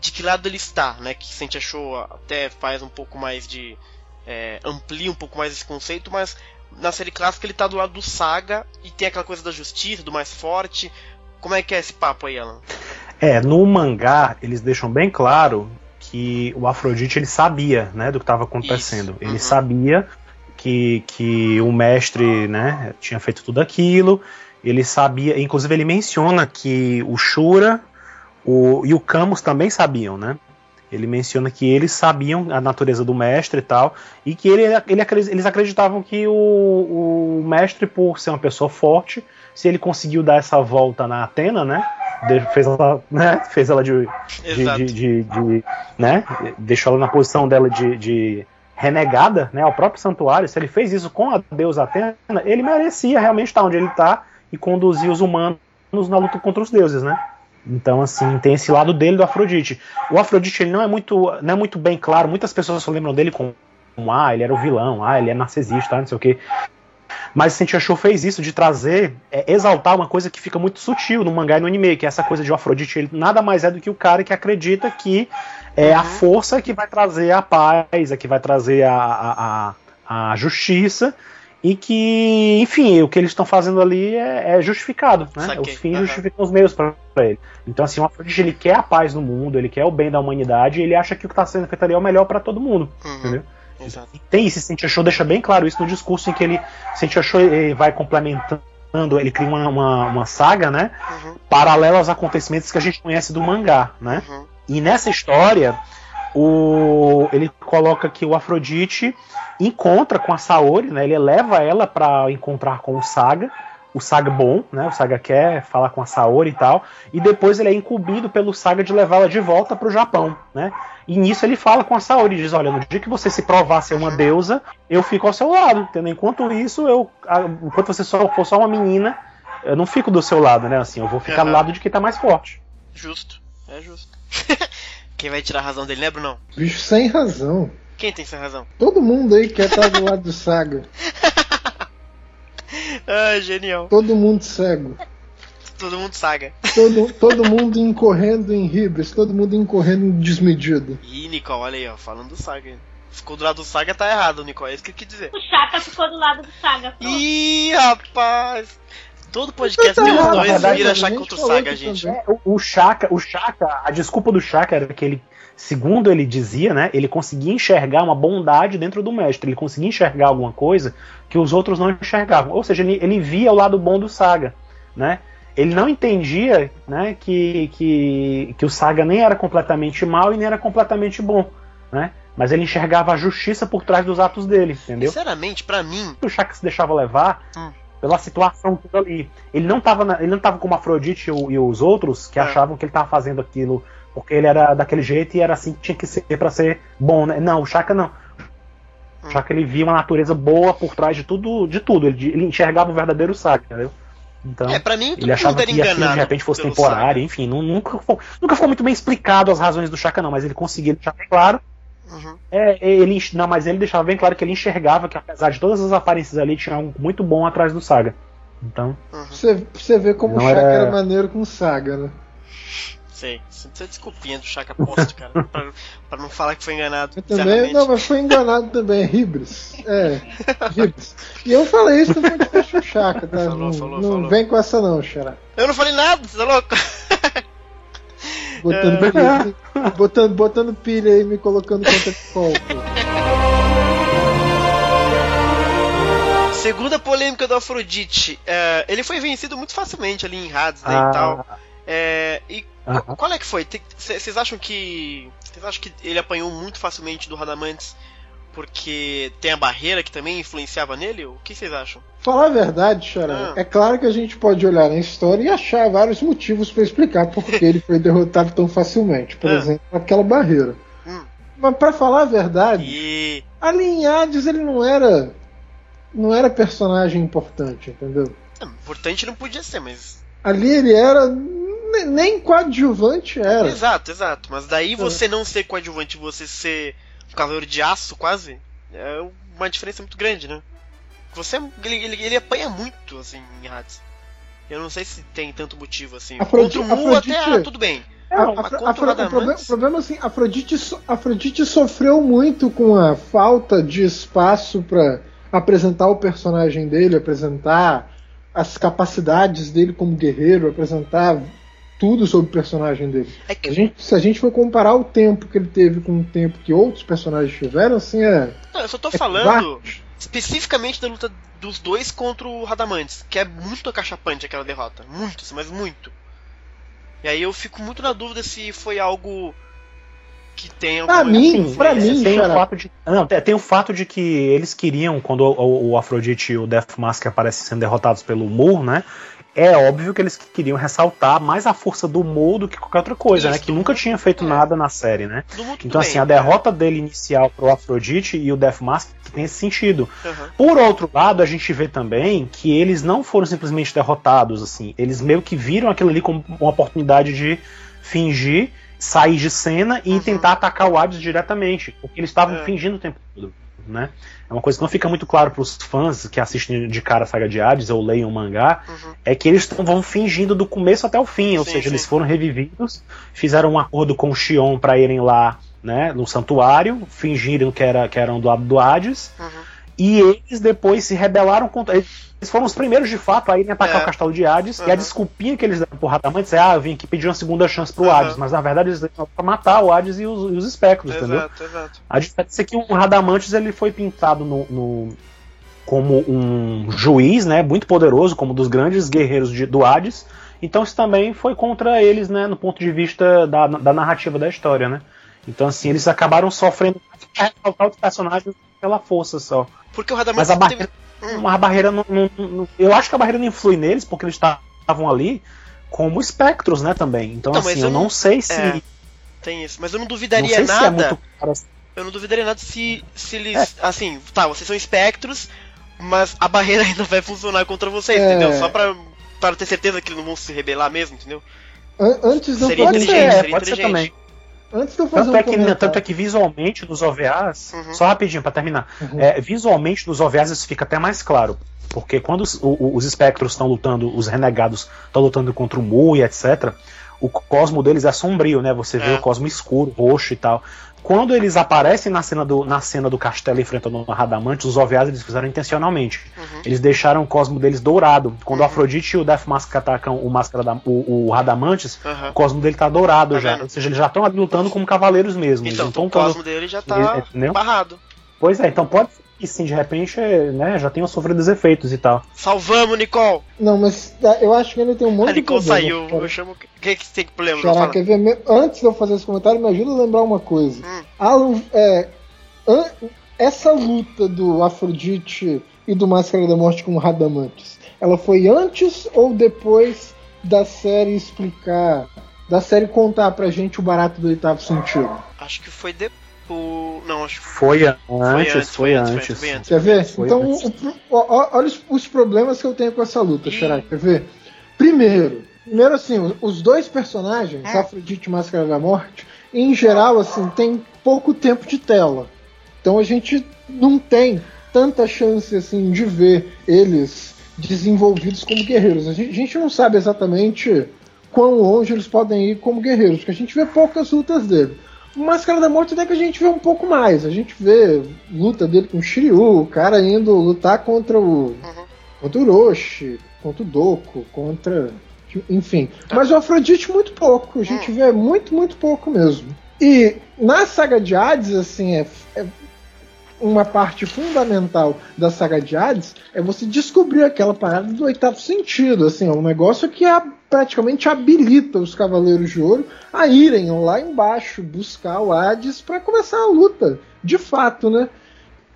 de que lado ele está, né? Que a gente achou até faz um pouco mais de é, amplia um pouco mais esse conceito, mas na série clássica ele tá do lado do Saga e tem aquela coisa da justiça, do mais forte. Como é que é esse papo aí, Alan? É, no mangá eles deixam bem claro que o Afrodite ele sabia, né, do que estava acontecendo. Isso, Ele uhum. sabia que, que o mestre, né, tinha feito tudo aquilo. Ele sabia, inclusive ele menciona que o Shura o, e o Camus também sabiam, né? Ele menciona que eles sabiam a natureza do mestre e tal, e que ele, ele, eles acreditavam que o, o mestre, por ser uma pessoa forte, se ele conseguiu dar essa volta na Atena, né? fez ela, né? Fez ela de, de, de, de- de- né? Deixou ela na posição dela de, de renegada, né? Ao próprio santuário. Se ele fez isso com a deusa Atena, ele merecia realmente estar onde ele está e conduzir os humanos na luta contra os deuses, né? Então, assim, tem esse lado dele do Afrodite. O Afrodite ele não é muito, não é muito bem claro. Muitas pessoas só lembram dele como, ah, ele era o vilão, ah, ele é narcisista, não sei o quê. Mas Sentia Show fez isso de trazer, é, exaltar uma coisa que fica muito sutil no mangá e no anime, que é essa coisa de o Afrodite, ele nada mais é do que o cara que acredita que é a força que vai trazer a paz, a que vai trazer a, a, a, a justiça, e que, enfim, o que eles estão fazendo ali é, é justificado, né? Saquei. Os fins Aham. justificam os meios para ele. Então, assim, o Afrodite ele quer a paz no mundo, ele quer o bem da humanidade, e ele acha que o que está sendo feito ali é o melhor para todo mundo, Uhum. entendeu? Exato. Tem esse Sentia Show deixa bem claro isso no discurso em que ele Sentia Show ele vai complementando, ele cria uma, uma, uma saga, né? Uhum. Paralela aos acontecimentos que a gente conhece do mangá, né? Uhum. E nessa história, o, ele coloca que o Afrodite encontra com a Saori, né? Ele leva ela para encontrar com o Saga. O Saga bom, né? O Saga quer falar com a Saori e tal. E depois ele é incumbido pelo Saga de levá-la de volta para o Japão, né? E nisso ele fala com a Saori, diz: Olha, no dia que você se provar ser uma deusa, eu fico ao seu lado, entendeu? Enquanto isso, eu, enquanto você só for só uma menina, eu não fico do seu lado, né? Assim, eu vou ficar do Aham. lado de quem tá mais forte. Justo. É justo. Quem vai tirar a razão dele, né, Brunão? Bicho, sem razão. Quem tem essa razão? Todo mundo aí quer estar do lado do Saga. Ah, genial. Todo mundo cego. Todo mundo saga. Todo, todo mundo incorrendo em ribas. Todo mundo incorrendo em desmedido. Ih, Nicole, olha aí, ó, falando do saga. Ficou do lado do saga, tá errado, Nicole. É isso que eu quis dizer. O Chaka ficou do lado do Saga. pronto. Ih, rapaz. Todo podcast tem os dois verdade, vira Chaka contra o saga, gente. também. O, o Chaka, o Chaka, a desculpa do Chaka era que ele, segundo ele dizia, né, ele conseguia enxergar uma bondade dentro do mestre, ele conseguia enxergar alguma coisa que os outros não enxergavam. Ou seja, ele, ele via o lado bom do Saga, né? Ele não entendia, né, que, que, que o Saga nem era completamente mal e nem era completamente bom, né? Mas ele enxergava a justiça por trás dos atos dele, entendeu? Sinceramente, pra mim, o Chaka se deixava levar Hum. Pela situação tudo ali. Ele não tava, na- ele não tava como Afrodite e, os outros que É. achavam que ele tava fazendo aquilo porque ele era daquele jeito e era assim que tinha que ser pra ser bom, né? Não, o Chaka não. O Hum. Chaka ele via uma natureza boa por trás de tudo, de tudo. Ele, ele enxergava o verdadeiro Saga, entendeu? Então, é, pra mim, ele achava que aquilo de repente fosse temporário, enfim, nu- nunca, ficou- nunca ficou muito bem explicado as razões do Chaka, não, mas ele conseguia deixar bem claro. Uhum. é, ele, não, mas ele deixava bem claro que ele enxergava que apesar de todas as aparências ali, tinha algo muito bom atrás do Saga. Então, Você, você vê como o Chaka era- era... maneiro com Saga, né? Sei. É desculpinha do Chaka Post, cara. pra, pra não falar que foi enganado. Eu também, não, mas foi enganado também, é Ribris. É, Ribris. E eu falei isso no podcast do Chaka, tá? Falou, não falou, não falou. vem com essa não, Xará. Eu não falei nada, você tá louco? Botando, É. botando, botando pilha aí, me colocando contra foco. Segunda polêmica do Afrodite. é, ele foi vencido muito facilmente ali em Hades, né, Ah. e tal. É, e qual é que foi? Vocês acham que. Vocês acham que ele apanhou muito facilmente do Radamantes porque tem a barreira que também influenciava nele? O que vocês acham? Falar a verdade, Xará, Ah. é claro que a gente pode olhar na história e achar vários motivos pra explicar por que ele foi derrotado tão facilmente. Por Ah. exemplo, aquela barreira. Hum. Mas pra falar a verdade, E. ali em Hades ele não era. Não era personagem importante, entendeu? é, importante não podia ser, mas. Ali ele era. ne- Nem coadjuvante era. Exato, exato. Mas daí você não ser coadjuvante e você ser cavaleiro de aço, quase, é uma diferença muito grande, né? Você. Ele, ele, ele apanha muito, assim, em Hades. Eu não sei se tem tanto motivo assim. Afrodite- Contra o Mu até Afrodite- ah, tudo bem. A- contra a- o problema, o problema assim, Afrodite, so- Afrodite sofreu muito com a falta de espaço pra apresentar o personagem dele, apresentar as capacidades dele como guerreiro, apresentar tudo sobre o personagem dele. É que A gente- se a gente for comparar o tempo que ele teve com o tempo que outros personagens tiveram, assim é. Não, eu só tô é falando especificamente da luta dos dois contra o Radamantes, que é muito acachapante aquela derrota. Muito, mas muito. E aí eu fico muito na dúvida se foi algo que tem Pra alguma mim, influência. pra mim, tem o fato de. Não, tem, o fato de que eles queriam, quando o, o- Afrodite e o Death Mask aparecem sendo derrotados pelo Mu, né? É óbvio que eles queriam ressaltar mais a força do Mu do que qualquer outra coisa, né? Isso, Que nunca tinha feito é. nada na série, né? Então, bem. assim, a derrota dele inicial pro Afrodite e o Death Mask tem esse sentido. Aham. Por outro lado, a gente vê também que eles não foram simplesmente derrotados, assim. Eles meio que viram aquilo ali como uma oportunidade de fingir, sair de cena e Uhum. tentar atacar o Hades diretamente. Porque eles estavam É. fingindo o tempo todo. né? É uma coisa que não fica muito claro para os fãs que assistem de cara a saga de Hades ou leiam o mangá, Uhum. é que eles vão fingindo do começo até o fim, ou Sim, seja, sim. eles foram revividos, fizeram um acordo com o Xion para irem lá, né, no santuário, fingiram que, era, que eram do lado do Hades, Uhum. E eles depois se rebelaram contra. Eles foram os primeiros de fato a irem atacar É. o castelo de Hades, e Uhum. a desculpinha que eles deram pro Radamantes é: ah, eu vim aqui pedir uma segunda chance pro Uhum. Hades, mas na verdade eles vieram pra matar o Hades e os, e os espectros, entendeu? Exato, exato. A diferença é que o Radamantes ele foi pintado no, no- como um juiz, né, muito poderoso, como um dos grandes guerreiros de, do Hades. Então isso também foi contra eles, né, no ponto de vista da, da narrativa da história, né? Então assim eles acabaram sofrendo mais os personagens pela força só. Porque o Mas a teve- barreira, uma barreira não, não- não- eu acho que a barreira não influi neles porque eles estavam ali como espectros, né, também. Então Não, mas assim eu eu não- não sei se é, Tem isso. Mas eu não não duvidaria sei se é nada. muito claro assim. Eu não duvidaria nada se, se eles. É. Assim, tá, vocês são espectros, mas a barreira ainda vai funcionar contra vocês, É. entendeu? Só pra, pra ter certeza que eles não vão se rebelar mesmo, entendeu? An- Antes eu Seria Pode inteligente, ser, seria pode ser inteligente. também. Antes de eu fazer Tanto um é, que, comentário- tanto é que visualmente nos OVAs, Uhum. só rapidinho pra terminar, Uhum. é, visualmente nos OVAs isso fica até mais claro. Porque quando os, o- o- os espectros estão lutando, os renegados estão lutando contra o Mu e etc., o cosmo deles é sombrio, né? Você vê É. o cosmo escuro, roxo e tal. Quando eles aparecem na cena do, na cena do castelo enfrentando o Radamantes, os OVAs eles fizeram intencionalmente. Uhum. Eles deixaram o cosmo deles dourado. Quando o Afrodite e o Death Mask atacam o, máscara da- o, o Radamantes, Aham. o cosmo dele tá dourado Tá já. vendo? Ou seja, eles já estão lutando como cavaleiros mesmo. Então, eles não o cosmo dele já tá Ele- entendeu? barrado. Pois é, então pode que sim, de repente, né, já tenham sofrido os efeitos e tal. Salvamos, Nicole! Não, mas tá, eu acho que ainda tem um monte A de Nicole problema. saiu. cara. Eu chamo. O que, que tem que problema? Fala. quer ver? Antes de eu fazer esse comentário, me ajuda a lembrar uma coisa. Hum. Alan, é, an- essa luta do Afrodite e do Máscara da Morte com o Radamantes, ela foi antes ou depois da série explicar, da série contar pra gente o barato do oitavo sentido? Acho que foi depois. Não, acho que Foi antes, antes, foi antes. foi antes. Quer ver? Foi então, antes. o- o- olha os, os problemas que eu tenho com essa luta. Xará. Quer ver? Primeiro, primeiro assim, os- os dois personagens, É. Afrodite e Máscara da Morte, em geral, assim, tem pouco tempo de tela. Então a gente não tem tanta chance assim de ver eles desenvolvidos como guerreiros. A gente, a gente não sabe exatamente quão longe eles podem ir como guerreiros, porque a gente vê poucas lutas dele. O Máscara da Morte até que a gente vê um pouco mais. A gente vê luta dele com o Shiryu, o cara indo lutar contra o. contra o Orochi, contra o Doku, contra. Enfim. Mas o Afrodite muito pouco. A gente vê muito, muito pouco mesmo. E na saga de Hades, assim, é, é uma parte fundamental da saga de Hades é você descobrir aquela parada do oitavo sentido, assim, é um negócio que a- praticamente habilita os Cavaleiros de Ouro a irem lá embaixo buscar o Hades para começar a luta, de fato, né?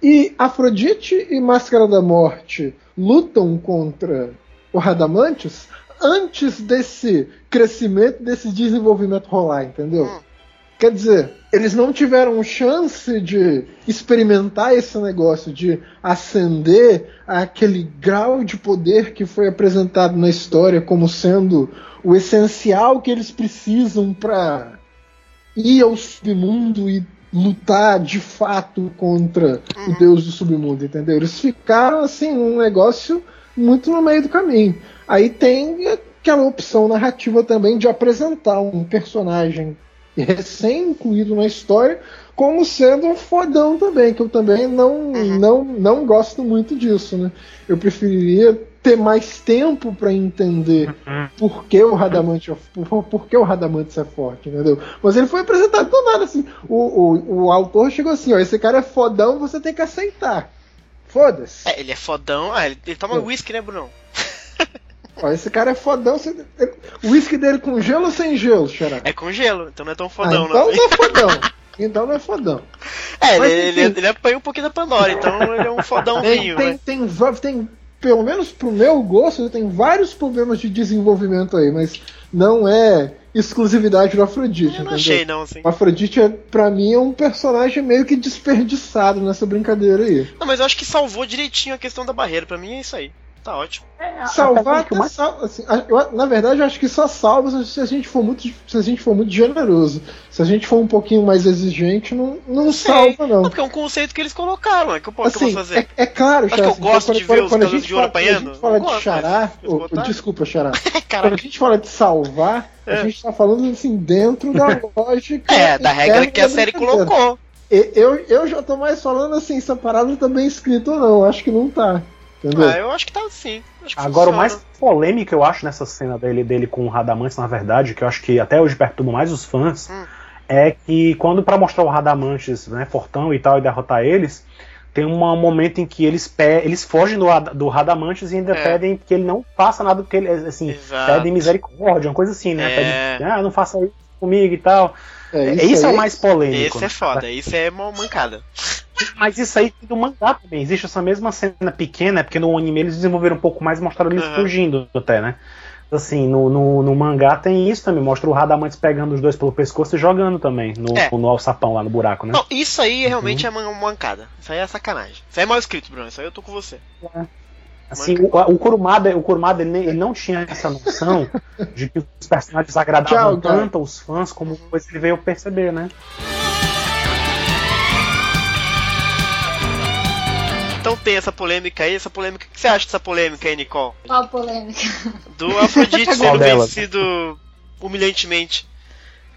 E Afrodite e Máscara da Morte lutam contra o Radamantes antes desse crescimento, desse desenvolvimento rolar, entendeu? Hum. Quer dizer, eles não tiveram chance de experimentar esse negócio, de ascender aquele grau de poder que foi apresentado na história como sendo o essencial que eles precisam para ir ao submundo e lutar de fato contra o deus do submundo, entendeu? Eles ficaram assim num negócio muito no meio do caminho. Aí tem aquela opção narrativa também de apresentar um personagem recém-incluído na história como sendo um fodão também, que eu também não, não, não gosto muito disso, né? Eu preferiria ter mais tempo para entender por que o Radamante é, por, por que o Radamante é forte, entendeu? Mas ele foi apresentado do nada assim. O, o, o autor chegou assim, ó, esse cara é fodão, você tem que aceitar. Foda-se. É, ele é fodão. Ah, ele, ele toma É. whisky, né, Brunão? Ó, esse cara é fodão. Você... O uísque dele com gelo ou sem gelo, Xará? É com gelo, então não é tão Ah, fodão, então não. não é fodão. Então não é fodão. É, Mas, ele, enfim. ele apanha um pouquinho da Pandora, então ele é um Tem, fodãozinho, tem, né? tem, tem, pelo menos pro meu gosto, tem vários problemas de desenvolvimento aí, mas não é exclusividade do Afrodite, Eu não entendeu? achei, não, assim. O Afrodite, é, pra mim, é um personagem meio que desperdiçado nessa brincadeira aí. Não, mas eu acho que salvou direitinho a questão da barreira. Pra mim é isso aí. Tá ótimo. Salvar Até mais- sal- assim, eu- na verdade, eu acho que só salva se a gente for muito, se a gente for muito generoso. Se a gente for um pouquinho mais exigente, não, não sei. salva, não. Não, porque é um conceito que eles colocaram, é que eu posso, que eu Assim, posso fazer. é, é claro, Acho que eu Chara, gosto quando, de quando- ver os quando a Cavaleiros gente de Ouro fala, quando a apanhando. gente fala de gosto, ô, eles botaram. desculpa, Xará. Quando a gente fala de salvar, É. a gente tá falando assim, dentro da lógica. É, da regra que a série colocou. Eu, eu já tô mais falando assim, essa parada tá bem escrita ou não, acho que não tá. Entendeu? Ah, eu acho que tá sim. Que Agora, o mais polêmico, eu acho, nessa cena dele, dele com o Radamantes, na verdade, que eu acho que até hoje perturba mais os fãs, Hum. é que quando pra mostrar o Radamantes, né, fortão e tal, e derrotar eles, tem um momento em que eles, pe eles fogem do, do Radamantes e ainda É. pedem que ele não faça nada, porque ele, assim, Exato. pedem misericórdia, uma coisa assim, né? É. Pede, ah, não faça isso comigo e tal. É, Isso, é aí- o mais polêmico. Esse é né? foda, isso é uma mancada. Mas isso aí tem do mangá também. Existe essa mesma cena pequena, porque no anime eles desenvolveram um pouco mais e mostraram eles Aham. fugindo até, né? Assim, no, no, no mangá tem isso também. Mostra o Radamantes pegando os dois pelo pescoço e jogando também no, É. no alçapão lá no buraco, né? Não, isso aí Uhum. realmente é uma mancada. Isso aí é sacanagem. Isso aí é mal escrito, Bruno. Isso aí eu tô com você. Assim, o, o Kurumada, o Kurumada ele, ele não tinha essa noção de que os personagens agradavam Tchau, tanto aos fãs como depois ele veio perceber, né? Então tem essa polêmica aí, essa polêmica. O que você acha dessa polêmica aí, Nicole? Qual a polêmica? Do Afrodite sendo vencido humilhantemente.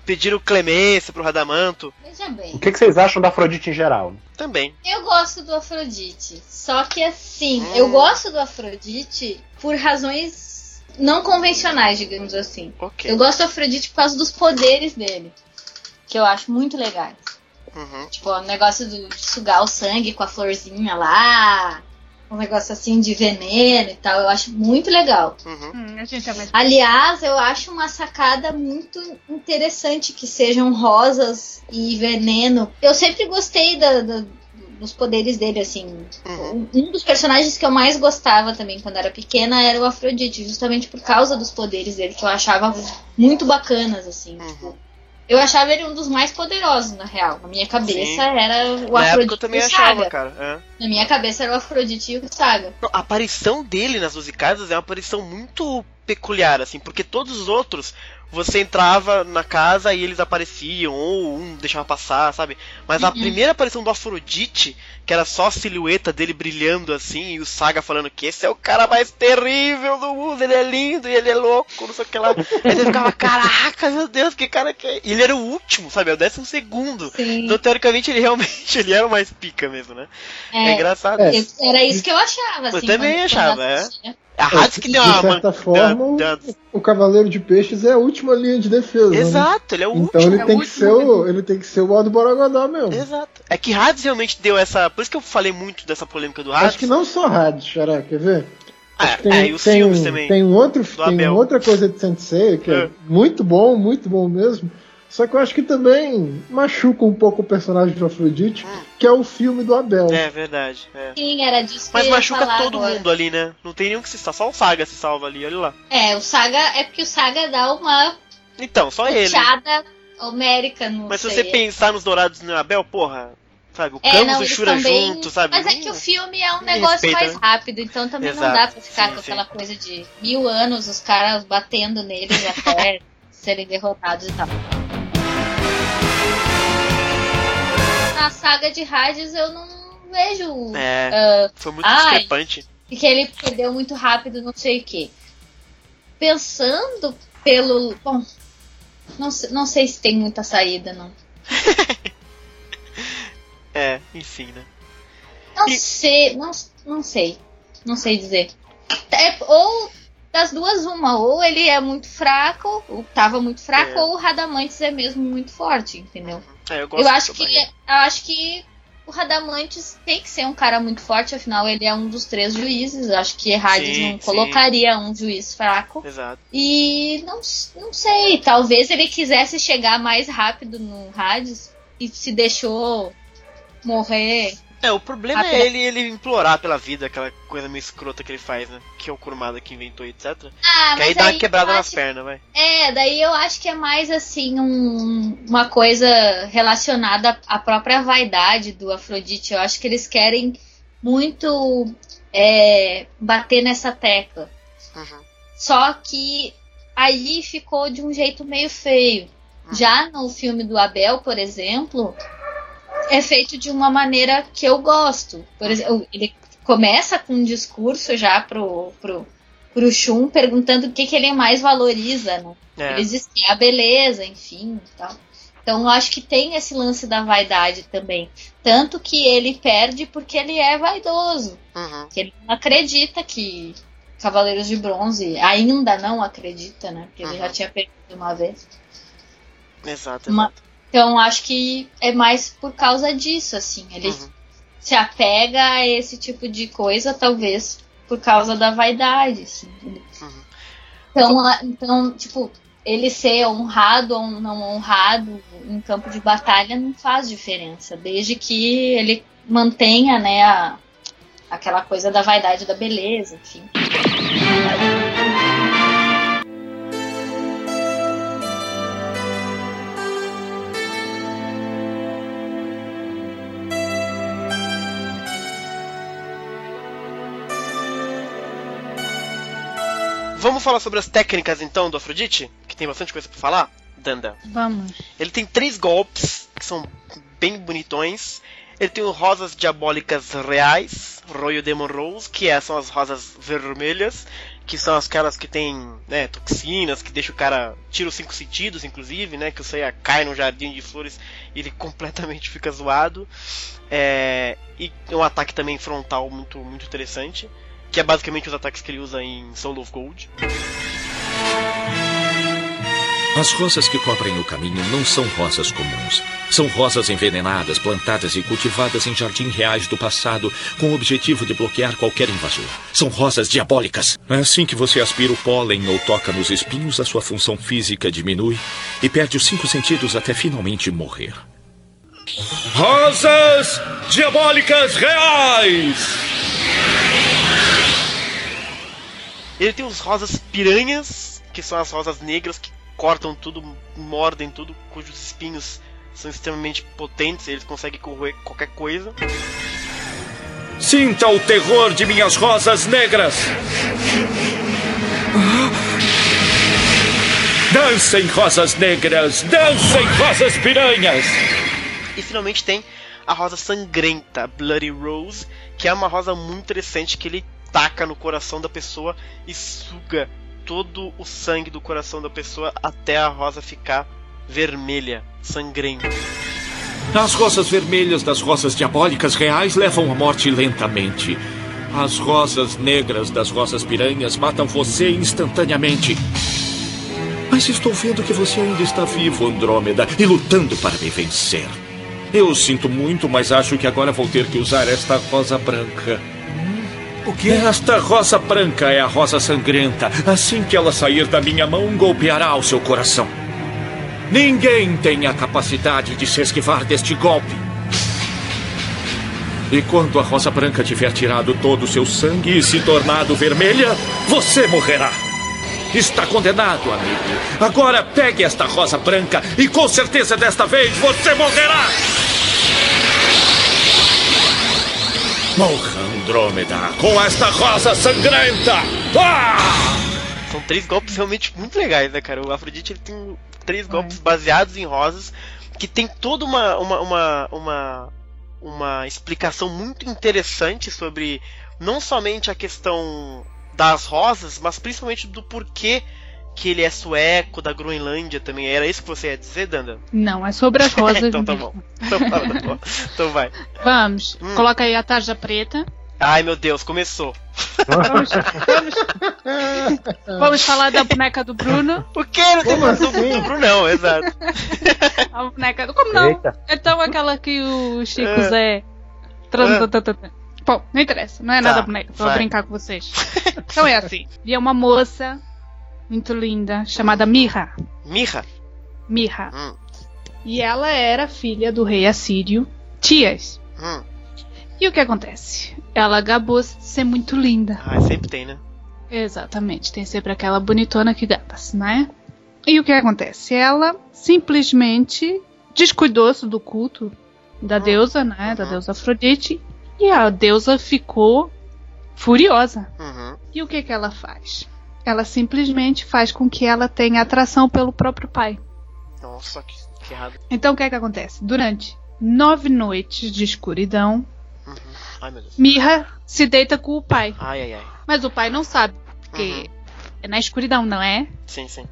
Pediram clemência pro Radamanto. Veja bem. O que, que vocês acham da Afrodite em geral? Também. Eu gosto do Afrodite. Só que assim, Hum. eu gosto do Afrodite por razões não convencionais, digamos assim. Ok. Eu gosto do Afrodite por causa dos poderes dele. Que eu acho muito legais. Uhum. Tipo, o negócio do, de sugar o sangue com a florzinha lá. Um negócio assim de veneno e tal. Eu acho muito legal. Uhum. Hum, é. Aliás, eu acho uma sacada muito interessante que sejam rosas e veneno. Eu sempre gostei da- da- dos poderes dele, assim. Uhum. Um dos personagens que eu mais gostava também quando era pequena era o Afrodite, justamente por causa dos poderes dele, que eu achava muito bacanas, assim. Uhum. tipo, eu achava ele um dos mais poderosos, na real. Na minha cabeça Sim. era o Na época Afrodite eu também achava, cara. É. Na minha cabeça era o Afrodite e o Saga. A aparição dele nas 12 casas é uma aparição muito peculiar, assim, porque todos os outros você entrava na casa e eles apareciam, ou um deixava passar, sabe? Mas a Uhum. primeira aparição do Afrodite, que era só a silhueta dele brilhando assim, e o Saga falando que esse é o cara mais terrível do mundo, ele é lindo e ele é louco, não sei o que lá. Aí você ficava, caraca, meu Deus, que cara que é. E ele era o último, sabe? É o décimo segundo. Sim. Então, teoricamente, ele realmente ele era o mais pica mesmo, né? É, É, engraçado. É. Era isso que eu achava, assim. também quando- achava, eu é. assistia. A Hades que deu de uma. certa forma, o- deu- o Cavaleiro de Peixes é a última linha de defesa. né? Exato, ele é o Então último. ele é tem, que ser o, ele tem que ser o Aldo Borogodó mesmo. Exato. É que Hades realmente deu essa. Por isso que eu falei muito dessa polêmica do Hades. Acho que não só Hades, Xará, quer ver? Ah, que é, e os tem, filmes também. Tem, um outro, tem outra coisa de Sensei que é. É. muito bom, muito bom mesmo. Só que eu acho que também machuca um pouco o personagem do Afrodite, Hum. que é o filme do Abel. É verdade. é. Sim, era disso que Mas machuca falar todo agora. mundo ali, né? Não tem nenhum que se salva. Só o Saga se salva ali, olha lá. É, o Saga é porque o Saga dá uma Então, só ele. homérica no Mas se você pensar nos Dourados no Abel, porra. Sabe, o É, Camus não, e o Shura também... junto, sabe? Mas é que o filme é um negócio respeita, mais né? rápido, então também não Exato, dá pra ficar sim, com sim. aquela coisa de mil anos os caras batendo neles até serem derrotados e tal. Na saga de Hades eu não vejo É, ah, foi muito ai. discrepante. que ele perdeu muito rápido, não sei o que. Pensando pelo. Bom, não, não sei se tem muita saída, não. É, enfim, né? Não E- sei, não, não sei. Não sei dizer. É, ou das duas, uma. Ou ele é muito fraco, ou tava muito fraco, É. ou o Radamantes é mesmo muito forte, entendeu? É, eu Eu acho que. Barreto. Eu acho que o Radamantes tem que ser um cara muito forte, afinal ele é um dos três juízes. Eu acho que Hades Sim, não sim. colocaria um juiz fraco. Exato. E não, não sei, talvez ele quisesse chegar mais rápido no Hades e se deixou morrer. É, o problema Rápido. é ele, ele implorar pela vida, aquela coisa meio escrota que ele faz, né? Que é o Kurumada que inventou, etc. Ah, que aí dá uma eu quebrada nas acho- pernas, vai. É, daí eu acho que é mais assim um- uma coisa relacionada à própria vaidade do Afrodite. Eu acho que eles querem muito é, bater nessa tecla. Uhum. Só que aí ficou de um jeito meio feio. Já no filme do Abel, por exemplo, é feito de uma maneira que eu gosto. Por exemplo, ele começa com um discurso já pro, pro, pro Shun perguntando o que, que ele mais valoriza, né? É. Ele diz que é a beleza, enfim, tal. Então eu acho que tem esse lance da vaidade também. Tanto que ele perde porque ele é vaidoso. Uhum. Que ele não acredita que Cavaleiros de Bronze ainda não acredita, né? Porque ele já Uhum. tinha perdido uma vez. Exato, Uma-. Então acho que é mais por causa disso, assim. Ele Uhum. se apega a esse tipo de coisa, talvez por causa da vaidade, assim. Uhum. Então, então, tipo, ele ser honrado ou não honrado em campo de batalha não faz diferença, desde que ele mantenha, né, a, aquela coisa da vaidade da beleza, enfim. Vamos falar sobre as técnicas então do Afrodite? Que tem bastante coisa pra falar? Danda. Vamos. Ele tem três golpes que são bem bonitões. Ele tem o rosas diabólicas reais, Royal Demon Rose, que é- são as rosas vermelhas, que são aquelas que tem né, toxinas, que deixa o cara. tira os cinco sentidos, inclusive, né? Que o Seiya cai no jardim de flores e ele completamente fica zoado. É, e um ataque também frontal muito, muito interessante, que é basicamente os ataques que ele usa em Soul of Gold. As rosas que cobrem o caminho não são rosas comuns. São rosas envenenadas, plantadas e cultivadas em jardins reais do passado, com o objetivo de bloquear qualquer invasor. São rosas diabólicas. Assim que você aspira o pólen ou toca nos espinhos, a sua função física diminui e perde os cinco sentidos até finalmente morrer. Rosas diabólicas reais! Ele tem os rosas piranhas, que são as rosas negras que cortam tudo, mordem tudo, cujos espinhos são extremamente potentes, eles conseguem corroer qualquer coisa. Sinta o terror de minhas rosas negras! Dancem, rosas negras! Dancem, rosas piranhas! E finalmente tem a rosa sangrenta, Bloody Rose, que é uma rosa muito interessante que ele taca no coração da pessoa e suga todo o sangue do coração da pessoa até a rosa ficar vermelha, sangrenta. As rosas vermelhas das rosas diabólicas reais levam à morte lentamente. As rosas negras das rosas piranhas matam você instantaneamente. Mas estou vendo que você ainda está vivo, Andrômeda, e lutando para me vencer. Eu sinto muito, mas acho que agora vou ter que usar esta rosa branca. O quê? Esta rosa branca é a rosa sangrenta. Assim que ela sair da minha mão, golpeará o seu coração. Ninguém tem a capacidade de se esquivar deste golpe. E quando a rosa branca tiver tirado todo o seu sangue e se tornado vermelha, você morrerá. Está condenado, amigo. Agora pegue esta rosa branca e com certeza desta vez você morrerá. Morra, Andrômeda, com esta rosa sangrenta! Ah! São três golpes realmente muito legais, né, cara? O Afrodite ele tem três golpes baseados em rosas que tem toda uma, uma, uma, uma, uma explicação muito interessante sobre não somente a questão das rosas, mas principalmente do porquê que ele é sueco, da Groenlândia também. Era isso que você ia dizer, Danda? Não, é sobre as rosas então tá bom. Então, tá bom. então vai. Vamos, Hum. coloca aí a tarja preta. Ai meu Deus, começou. Vamos, vamos, vamos falar da boneca do Bruno. O que? Não tem mais do assim? Bruno, não, exato. A boneca do. Como não? Eita. Então aquela que o Chico É. Zé. Tran- É. tan. Bom, não interessa, não é Tá, nada boneca, vai. brincar com vocês. Então é assim: havia uma moça muito linda chamada Mirra. Mirra? Mirra. Hum, E ela era filha do rei assírio Tias. hum. E o que acontece? Ela gabou-se de ser muito linda. Ah, sempre tem, né? Exatamente, tem sempre aquela bonitona que gaba-se, né? E o que acontece? Ela simplesmente descuidou-se do culto da deusa, né? Da Uhum. deusa Afrodite. E a deusa ficou furiosa. Uhum. E o que que ela faz? Ela simplesmente faz com que ela tenha atração pelo próprio pai. Nossa, que, que errado. Então o que é que acontece? Durante nove noites de escuridão, Uhum. Ai, meu Deus. Mirra se deita com o pai. Ai, ai, ai. Mas o pai não sabe, porque é na escuridão, não é? Sim, sim.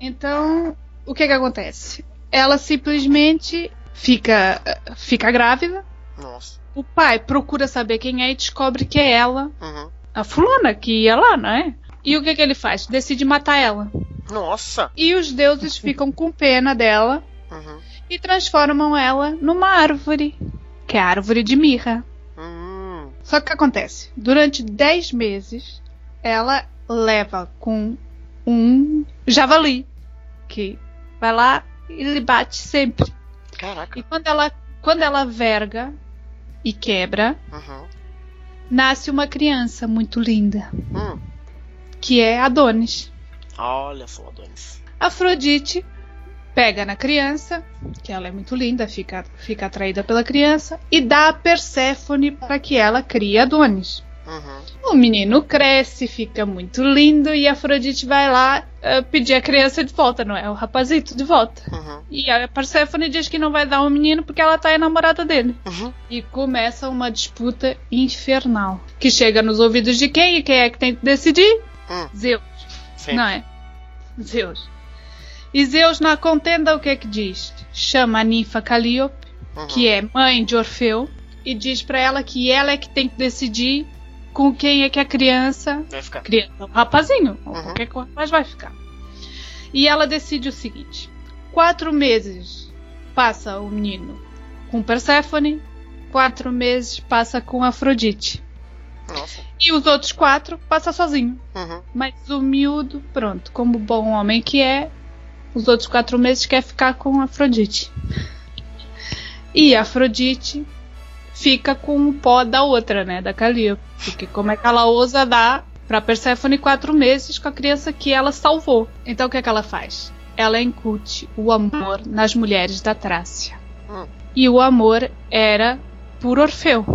Então, o que que acontece? Ela simplesmente fica, fica grávida. Nossa. O pai procura saber quem é e descobre que é ela, Uhum. a fulana que ia lá, não é? E o que que ele faz? Decide matar ela. Nossa. E os deuses ficam com pena dela Uhum. e transformam ela numa árvore, que é a árvore de mirra. Hum. Só que o que acontece? Durante 10 meses, ela leva com um javali, que vai lá e ele bate sempre. Caraca. E quando ela, quando ela verga e quebra, Uhum. nasce uma criança muito linda, Hum. que é Adonis. Olha só, Adonis. Afrodite pega na criança, que ela é muito linda, fica, fica atraída pela criança, e dá a Perséfone para que ela crie Adonis. Uhum. O menino cresce, fica muito lindo, e Afrodite vai lá eh, pedir a criança de volta, não é? O rapazito de volta. Uhum. E a Perséfone diz que não vai dar o menino porque ela tá enamorada dele. Uhum. E começa uma disputa infernal. Que chega nos ouvidos de quem? E quem é que tem que decidir? Hum. Zeus. Sim. Não é? Zeus. E Zeus, na contenda, o que é que diz? Chama a ninfa Calíope, Uhum. que é mãe de Orfeu, e diz pra ela que ela é que tem que decidir com quem é que a criança. Vai ficar. Criança, o rapazinho, ou Uhum. qualquer que o rapaz vai ficar. E ela decide o seguinte: quatro meses passa o menino com Perséfone, quatro meses passa com Afrodite. Nossa. E os outros quatro passa sozinho. Uhum. Mas o miúdo, pronto, como bom homem que é, os outros quatro meses quer ficar com Afrodite. E Afrodite fica com o pó da outra, né? Da Calíope. Porque como é que ela ousa dar pra Perséfone quatro meses com a criança que ela salvou? Então o que é que ela faz? Ela incute o amor nas mulheres da Trácia. E o amor era por Orfeu.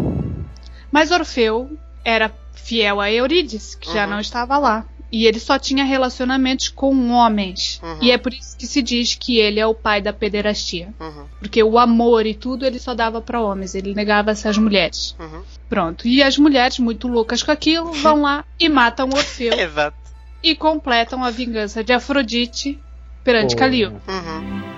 Mas Orfeu era fiel a Eurídice, que já Uhum. não estava lá. E ele só tinha relacionamentos com homens. Uhum. E é por isso que se diz que ele é o pai da pederastia. Uhum. Porque o amor e tudo ele só dava para homens, ele negava essas mulheres. Uhum. Pronto. E as mulheres, muito loucas com aquilo, vão lá e matam Orfeu Exato. e completam a vingança de Afrodite perante Pô. Calíope. Uhum.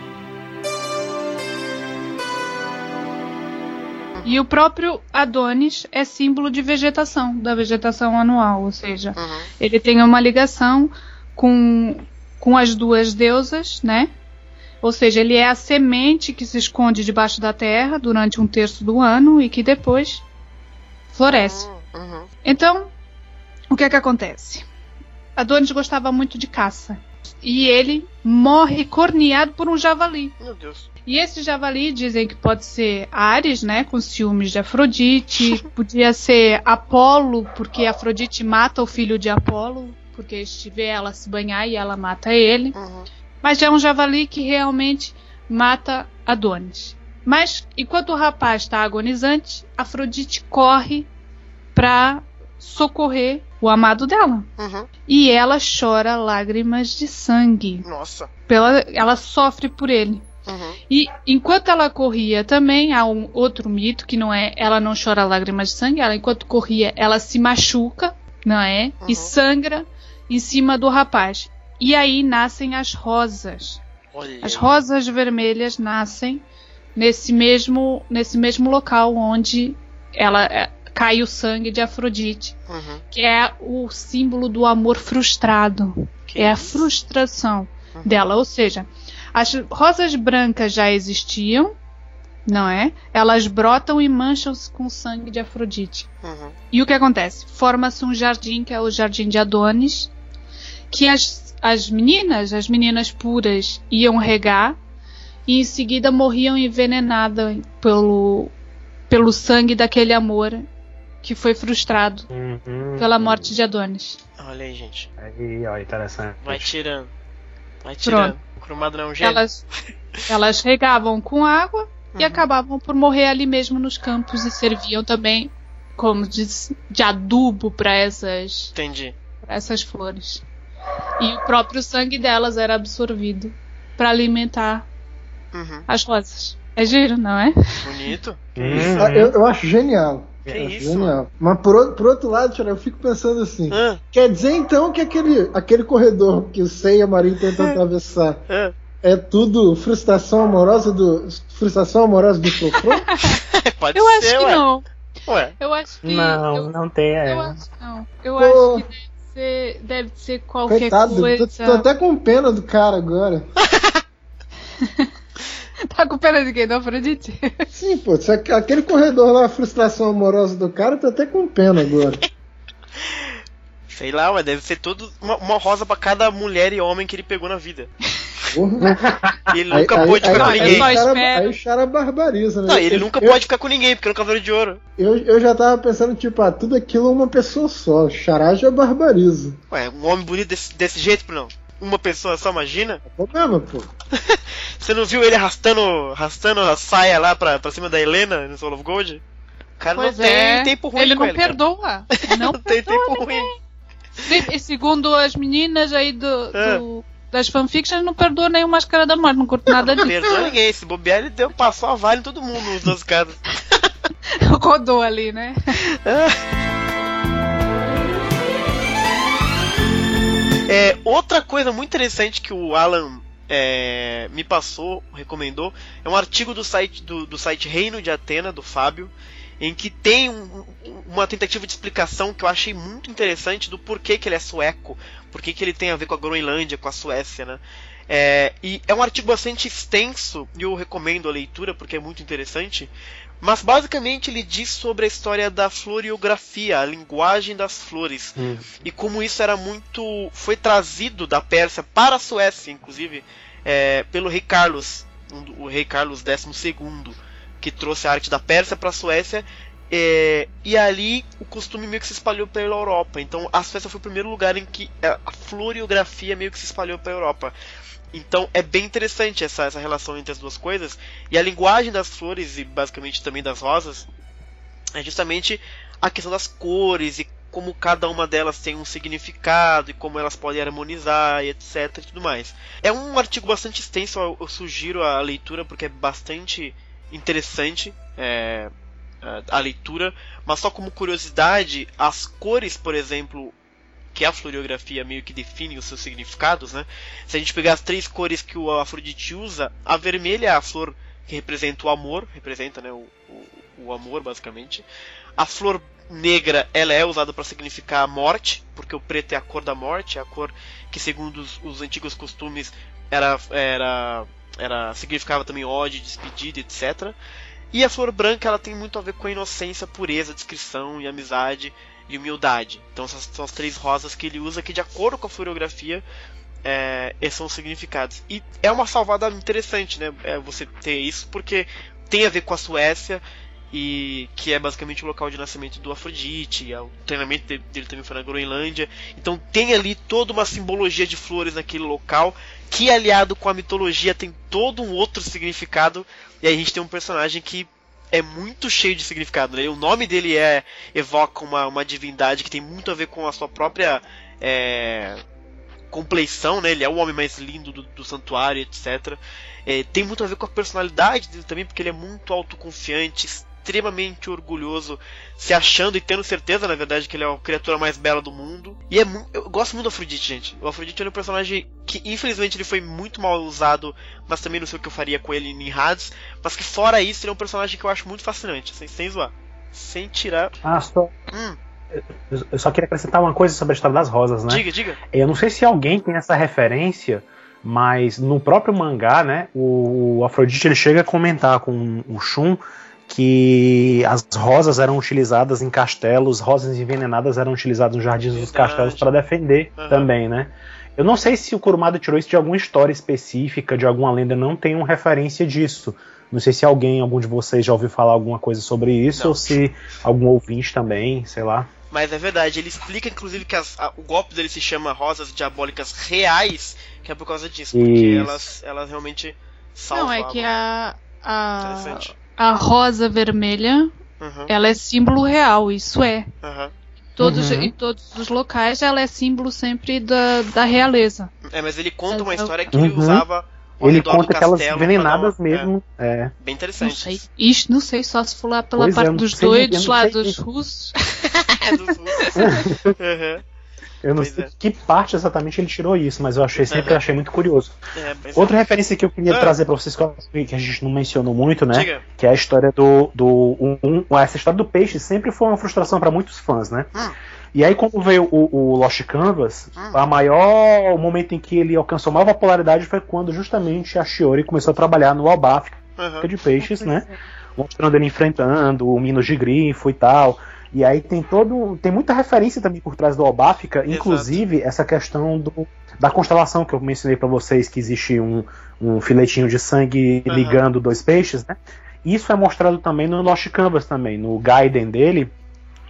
E o próprio Adonis é símbolo de vegetação, da vegetação anual, ou seja, Uhum. ele tem uma ligação com, com as duas deusas, né? Ou seja, ele é a semente que se esconde debaixo da terra durante um terço do ano e que depois floresce. Uhum. Então, o que é que acontece? Adonis gostava muito de caça. E ele morre corneado por um javali. Meu Deus. E esse javali dizem que pode ser Ares, né, com ciúmes de Afrodite, podia ser Apolo, porque Afrodite mata o filho de Apolo, porque este vê ela se banhar e ela mata ele. Uhum. Mas é um javali que realmente mata Adonis. Mas enquanto o rapaz está agonizante, Afrodite corre para socorrer o amado dela. Uhum. E ela chora lágrimas de sangue. Nossa. Pela, ela sofre por ele. Uhum. E enquanto ela corria também, há um outro mito que não é ela não chora lágrimas de sangue, ela enquanto corria, ela se machuca, não é? Uhum. E sangra em cima do rapaz. E aí nascem as rosas. Olha. As rosas vermelhas nascem nesse mesmo nesse mesmo local onde ela é, cai o sangue de Afrodite, Uhum. que é o símbolo do amor frustrado. Que É a isso? frustração Uhum. dela, ou seja, as rosas brancas já existiam, não é? Elas brotam e mancham-se com o sangue de Afrodite. Uhum. E o que acontece? Forma-se um jardim, que é o jardim de Adonis, que as, as meninas, as meninas puras, iam regar e em seguida morriam envenenadas pelo, pelo sangue daquele amor que foi frustrado Uhum. pela morte de Adonis. Olha aí, gente. Aí, ó, interessante. Vai tirando. Vai tirando. O é um gênio. Elas, elas regavam com água e Uhum. acabavam por morrer ali mesmo nos campos e serviam também como de, de adubo para essas, Entendi. pra essas flores. E o próprio sangue delas era absorvido para alimentar Uhum. as rosas. É giro, não é? Bonito. Hum, Ah, Eu, eu acho genial. Que Eu acho isso, genial. Mas por, outro- por outro lado, eu fico pensando assim. Ah, Quer dizer então que aquele, aquele corredor que o Sei e a Marinho tentam atravessar ah. é tudo frustração amorosa do. Frustração amorosa do Frofro? Pode Eu acho ser, que ué. não. Ué. Eu acho que. Não, eu, não tem. é. eu acho que não. Eu Pô. acho que deve ser, deve ser qualquer Coitado, coisa. tô, tô até com pena do cara agora. Tá com pena de quem? Do Afrodite? Sim, pô, aquele corredor lá, a frustração amorosa do cara, eu tô até com pena agora. Sei lá, ué. Deve ser tudo uma, uma rosa pra cada mulher e homem que ele pegou na vida. Porra. E ele nunca pôde ficar aí- com aí- ninguém. Aí, o cara- aí o cara barbariza, né? Não, ele Eu- nunca eu, pode ficar com ninguém, porque é um cavaleiro de ouro. Eu, eu já tava pensando, tipo, ah, tudo aquilo é uma pessoa só. Xará já barbariza. Ué, um homem bonito desse, desse jeito, não? Uma pessoa só, imagina? É problema, pô. Você não viu ele arrastando, arrastando a saia lá pra, pra cima da Helena no Soul of Gold? O cara Pois não tem é. tempo ruim Ele com não ele. perdoa. Não Não tem perdoa tempo ruim. Se- E segundo as meninas aí do, É. do- das fanfictions, não perdoa nem o Máscara da Morte, não curto nada Não disso. perdoa ninguém. Se bobear, ele deu, passou a vale em todo mundo nos dois caras. Rodou ali, né? É, outra coisa muito interessante que o Alan é, me passou, recomendou, é um artigo do site, do, do site Reino de Atena, do Fábio, em que tem um- uma tentativa de explicação que eu achei muito interessante do porquê que ele é sueco, porquê que ele tem a ver com a Groenlândia, com a Suécia, né? É, e é um artigo bastante extenso e eu recomendo a leitura porque é muito interessante. Mas basicamente ele diz sobre a história da floriografia, a linguagem das flores Hum. e como isso era muito foi trazido da Pérsia para a Suécia, inclusive é, pelo rei Carlos, o rei Carlos XII, que trouxe a arte da Pérsia para a Suécia. É, e ali o costume meio que se espalhou pela Europa. Então a Suécia foi o primeiro lugar em que é, a floriografia meio que se espalhou pela Europa. Então é bem interessante essa, essa relação entre as duas coisas. E a linguagem das flores e basicamente também das rosas é justamente a questão das cores e como cada uma delas tem um significado e como elas podem harmonizar e etc e tudo mais. É um artigo bastante extenso, eu, sugiro a leitura porque é bastante interessante é, a- a leitura, mas só como curiosidade, as cores, por exemplo, que a floriografia meio que define os seus significados, né? Se a gente pegar as três cores que o Afrodite usa, a vermelha é a flor que representa o amor, representa né, o, o, o amor basicamente. A flor negra ela é usada para significar a morte, porque o preto é a cor da morte, é a cor que segundo os, os antigos costumes era, era, era significava também ódio, despedida, etc. E a flor branca ela tem muito a ver com a inocência, pureza, discrição e amizade e humildade. Então essas são as três rosas que ele usa que de acordo com a fluorografia é, esses são os significados. E é uma salvada interessante, né? É, você ter isso porque tem a ver com a Suécia e que é basicamente o local de nascimento do Afrodite, e o treinamento dele também foi na Groenlândia. Então tem ali toda uma simbologia de flores naquele local que aliado com a mitologia tem todo um outro significado. E aí a gente tem um personagem que é muito cheio de significado. Né? O nome dele é evoca uma, uma divindade que tem muito a ver com a sua própria é, compleição, né? Ele é o homem mais lindo do, do santuário, etc. É, tem muito a ver com a personalidade dele também, porque ele é muito autoconfiante, extremamente orgulhoso, se achando e tendo certeza, na verdade, que ele é a criatura mais bela do mundo. E é eu gosto muito do Afrodite, gente. O Afrodite é um personagem que, infelizmente, ele foi muito mal usado, mas também não sei o que eu faria com ele em Hades. Mas que, fora isso, ele é um personagem que eu acho muito fascinante, sem, sem zoar. Sem tirar. Ah, só, Hum, eu- eu só queria acrescentar uma coisa sobre a história das rosas, né? diga, diga. Eu não sei se alguém tem essa referência, mas no próprio mangá, né, o Afrodite ele chega a comentar com o Shun que as rosas eram utilizadas em castelos, rosas envenenadas eram utilizadas nos jardins dos castelos para defender Aham. também, né? Eu não sei se o Kurumada tirou isso de alguma história específica, de alguma lenda, não tenho referência disso. Não sei se alguém, algum de vocês já ouviu falar alguma coisa sobre isso, Não. ou se algum ouvinte também, sei lá. Mas é verdade, ele explica inclusive que as- a- o golpe dele se chama Rosas Diabólicas Reais, que é por causa disso, porque elas, elas realmente salvam. Não, é que a, a, Interessante. A rosa vermelha Uhum, ela é símbolo real, isso é. aham. Todos, Uhum. Em todos os locais ela é símbolo sempre da, da realeza. É, mas ele conta uma Eu- história que ele Uhum. usava Ele redor do conta aquelas envenenadas uma- mesmo. É. É, bem Não interessante. sei. Ixi, não sei, só se for lá pela Pois é, parte não dos sei- doidos não lá, sei dos russos. É dos russos. Uhum. Eu não Pois sei é. que parte exatamente ele tirou isso, mas eu achei sempre Uhum. achei muito curioso. É, pois é. Outra referência que eu queria Ah. trazer pra vocês que a gente não mencionou muito, né? Diga. Que é a história do. do um, um- essa história do peixe sempre foi uma frustração pra muitos fãs, né? Hum. E aí, quando veio o, o Lost Canvas, Hum. a maior o momento em que ele alcançou maior popularidade foi quando justamente a Shiori começou a trabalhar no Albaf Uhum. de peixes, né? Mostrando ele enfrentando o Minos de Grifo e tal. E aí tem todo. Tem muita referência também por trás do Albáfica, inclusive essa questão do, da constelação que eu mencionei pra vocês, que existe um, um filetinho de sangue Aham. ligando dois peixes, né? Isso é mostrado também no Lost Canvas também, no Gaiden dele,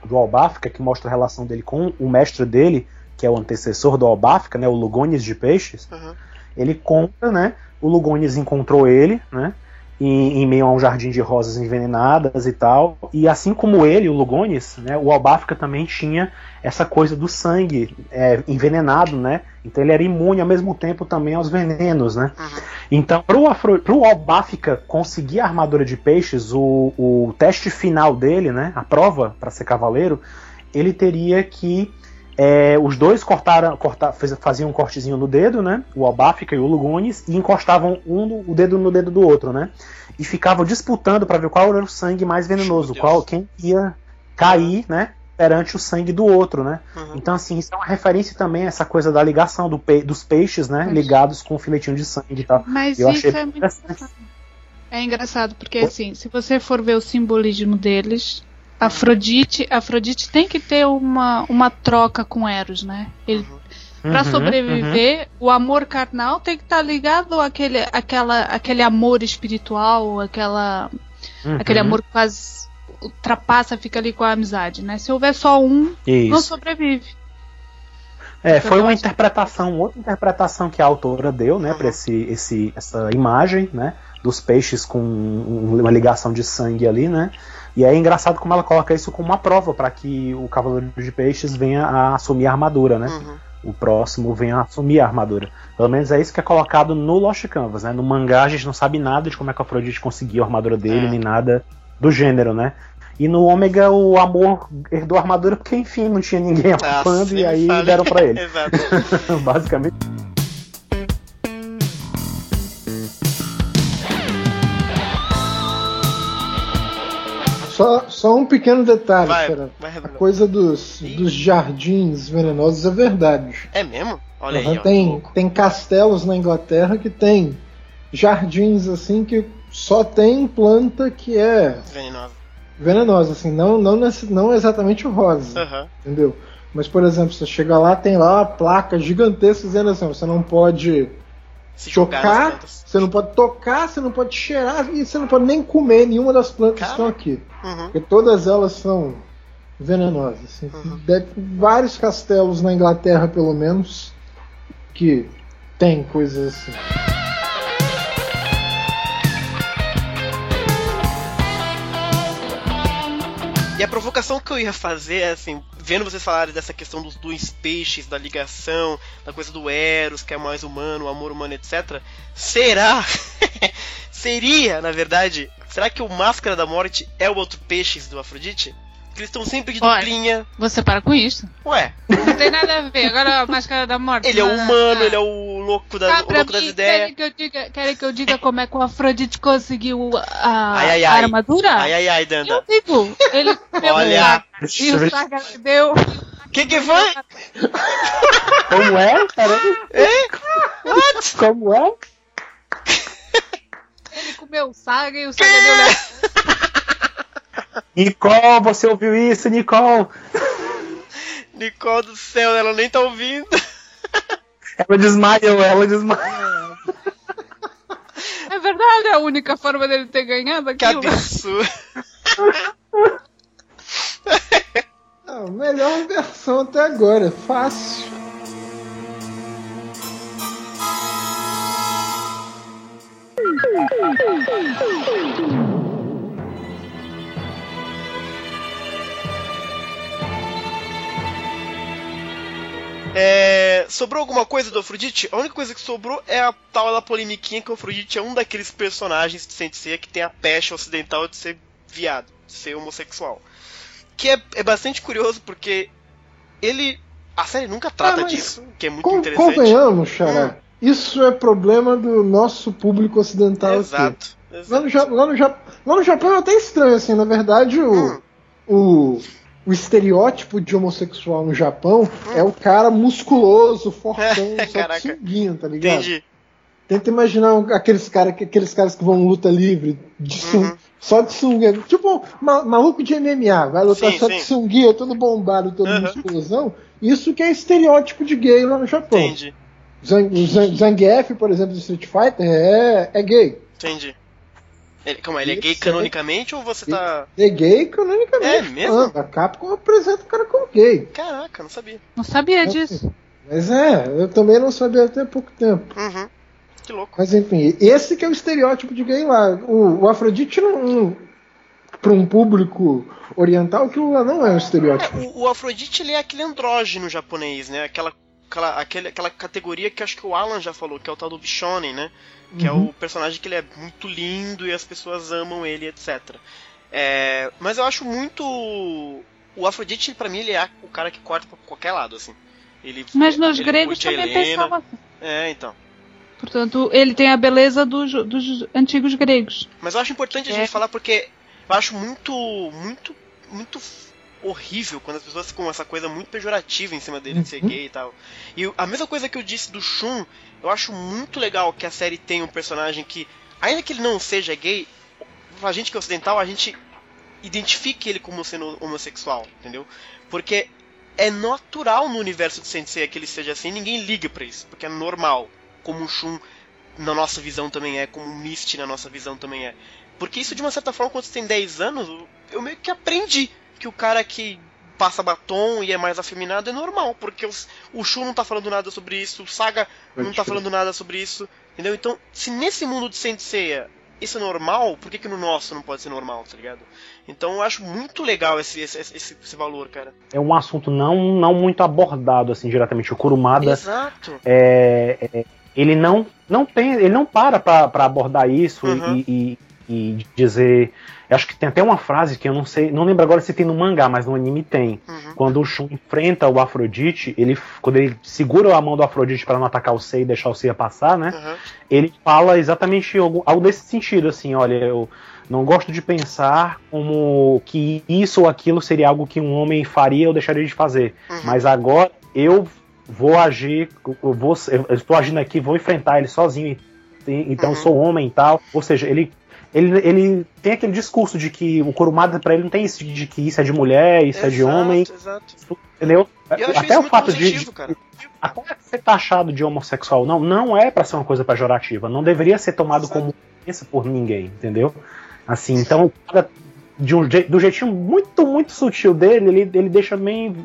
do Albáfica, que mostra a relação dele com o mestre dele, que é o antecessor do Albáfica, né? O Lugones de Peixes Uhum. ele conta, né? O Lugones encontrou ele, né? Em, em meio a um jardim de rosas envenenadas e tal. E assim como ele, o Lugones, né? O Albáfica também tinha essa coisa do sangue é, envenenado, né? Então ele era imune ao mesmo tempo também aos venenos, né? Uhum. Então, pro, Afro, pro Albáfica conseguir a armadura de peixes, o, o teste final dele, né? A prova para ser cavaleiro, ele teria que é, os dois cortaram, corta, fez- faziam um cortezinho no dedo, né? O Albáfica e o Lugones, e encostavam um no- o dedo no dedo do outro, né? E ficavam disputando para ver qual era o sangue mais venenoso, qual quem ia cair, né? Perante o sangue do outro, né? Uhum. Então, assim, isso é uma referência também a essa coisa da ligação do pe- dos peixes, né? Mas- Ligados com o filetinho de sangue e tal. Mas Eu isso achei é muito engraçado. É engraçado, porque assim, se você for ver o simbolismo deles, Afrodite, Afrodite tem que ter uma, uma troca com Eros, né? Ele, Pra Uhum, sobreviver, o amor carnal tem que estar ligado àquele, àquela, àquele amor espiritual, aquela, uhum, aquele amor que quase ultrapassa, fica ali com a amizade, né? Se houver só um, não Isso. sobrevive. É, foi Eu uma interpretação, outra interpretação que a autora deu, né, Uhum. para esse, esse, essa imagem, né, dos peixes com um- uma ligação de sangue ali, né. E é engraçado como ela coloca isso como uma prova para que o Cavaleiro de Peixes venha a assumir a armadura, né? Uhum. O próximo venha a assumir a armadura. Pelo menos é isso que é colocado no Lost Canvas, né? No mangá a gente não sabe nada de como é que o Afrodite conseguiu a armadura dele, É. nem nada do gênero, né? E no Ômega o amor herdou a armadura porque, enfim, não tinha ninguém Ah, ocupando sim, e aí fale. deram pra ele. Basicamente. Só, só um pequeno detalhe, Vai, Fernando. vai, A coisa dos, dos jardins venenosos é verdade. É mesmo? Olha Aham, aí, ó. tem, tem castelos na Inglaterra que tem jardins assim que só tem planta que é Venenosa. venenosa, assim, não, não, não exatamente rosa, Aham. entendeu? Mas, por exemplo, você chega lá, tem lá uma placa gigantesca dizendo assim, você não pode Se tocar, você não pode tocar, você não pode cheirar e você não pode nem comer nenhuma das plantas que Cara. estão aqui. Uhum. Porque todas elas são venenosas. assim. Uhum. Deve- vários castelos na Inglaterra, pelo menos, que tem coisas assim. E a provocação que eu ia fazer é assim, vendo vocês falarem dessa questão dos dois peixes, da ligação, da coisa do Eros, que é mais humano, o amor humano, etc. Será? Seria, na verdade, será que o Máscara da Morte é o outro peixes do Afrodite? Porque eles estão sempre de Olha. duplinha. Você para com isso. Ué, Não tem nada a ver. Agora a máscara da morte. ele é o humano, ele é o louco, da, Ah, o louco das ideias. Querem que, eu diga, querem que eu diga como é que o Afrodite conseguiu a, Ai, ai, a ai. armadura? Ai, ai, ai, Eu Danda. digo, ele comeu Olha. o Saga, e o Saga deu. Que que foi? Como é? Peraí. What? Como é? Ele comeu o Saga e o Saga deu leve. Nicole, você ouviu isso, Nicole? Nicole do céu, ela nem tá ouvindo. Ela desmaiou, ela desmaiou. É verdade, é a única forma dele ter ganhado Que aquilo. absurdo. Ah, a melhor versão até agora, é fácil. É, sobrou alguma coisa do Afrodite? A única coisa que sobrou é a tal da polemiquinha que o Afrodite é um daqueles personagens de Sensei que tem a pecha ocidental de ser viado, de ser homossexual. Que é, é bastante curioso porque ele. A série nunca trata mas disso, que é muito Con- interessante. Convenhamos, Xará. Isso é problema do nosso público ocidental aqui. Exato. Lá exato. no, lá, no lá no Japão é até estranho, assim, na verdade, o, Hum. o, o estereótipo de homossexual no Japão é o cara musculoso, fortão, só Caraca. sunguinha, tá ligado? Entendi. Tenta imaginar aqueles, cara, aqueles caras que vão luta livre, de Uhum. só de sunguinha. Tipo, ma- maluco de MMA, vai lutar Sim, só sim. de sunguinha, todo bombado, todo Uhum. musculosão. Isso que é estereótipo de gay lá no Japão. Entendi. Zangief, por exemplo, do Street Fighter, é, é gay. Entendi. Ele, calma, ele é gay é- canonicamente ou você tá. É gay canonicamente. É mesmo? falando. A Capcom apresenta o cara como gay. Caraca, não sabia. Não sabia disso. Mas é, eu também não sabia até pouco tempo. Uhum. Que louco. Mas enfim, esse que é o estereótipo de gay lá. O, o Afrodite não. não para um público oriental, aquilo lá não é um É, estereótipo. o, o Afrodite ele é aquele andrógeno japonês, né? Aquela, aquela, aquele, aquela categoria que acho que o Alan já falou, que é o tal do Bishonen, né? Que é Uhum. o personagem que ele é muito lindo e as pessoas amam ele, etc. É, mas eu acho muito. O Afrodite, pra mim, ele é o cara que corta pra qualquer lado, assim. Ele, Mas nos ele gregos também Helena. pensavam assim. É, então. Portanto, ele tem a beleza dos, dos antigos gregos. Mas eu acho importante a É. gente falar porque eu acho muito, muito, muito horrível quando as pessoas ficam com essa coisa muito pejorativa em cima dele de ser Uhum. gay e tal. E a mesma coisa que eu disse do Shun, eu acho muito legal que a série tenha um personagem que, ainda que ele não seja gay, a gente que é ocidental, a gente identifique ele como sendo homossexual, entendeu? Porque é natural no universo de Sensei que ele seja assim, ninguém liga pra isso, porque é normal, como o Shun na nossa visão também é, como o Misty na nossa visão também é. Porque isso, de uma certa forma, quando você tem 10 anos, eu meio que aprendi que o cara que passa batom e é mais afeminado é normal, porque os- o Shun não tá falando nada sobre isso, o Saga não tá falando nada sobre isso, entendeu? Então, se nesse mundo de Senseiya isso é normal, por que, que no nosso não pode ser normal, tá ligado? Então eu acho muito legal esse, esse, esse, esse valor, cara. É um assunto não, não muito abordado assim diretamente. O Kurumada Exato. é, é, ele não não tem ele não para pra pra abordar isso Uhum. e, e- e dizer eu acho que tem até uma frase que eu não sei não lembro agora se tem no mangá mas no anime tem Uhum. quando o Shun enfrenta o Afrodite ele quando ele segura a mão do Afrodite para não atacar o Sei e deixar o Seiya passar né Uhum. ele fala exatamente algo, algo desse sentido, assim, olha, eu não gosto de pensar como que isso ou aquilo seria algo que um homem faria ou deixaria de fazer, Uhum. mas agora eu vou agir, eu, vou, eu estou agindo aqui, vou enfrentar ele sozinho, então eu Uhum. sou homem e tal, ou seja, ele ele, ele tem aquele discurso de que o Kurumada pra ele não tem isso de que isso é de mulher, isso é de Exato, homem, Exato. entendeu? Até o fato de, positivo, cara. até ser taxado de homossexual não, não é pra ser uma coisa pejorativa. Não deveria ser tomado Exato. como ofensa por ninguém, entendeu? Assim, então, de um do jeitinho muito, muito sutil dele, ele, ele deixa bem,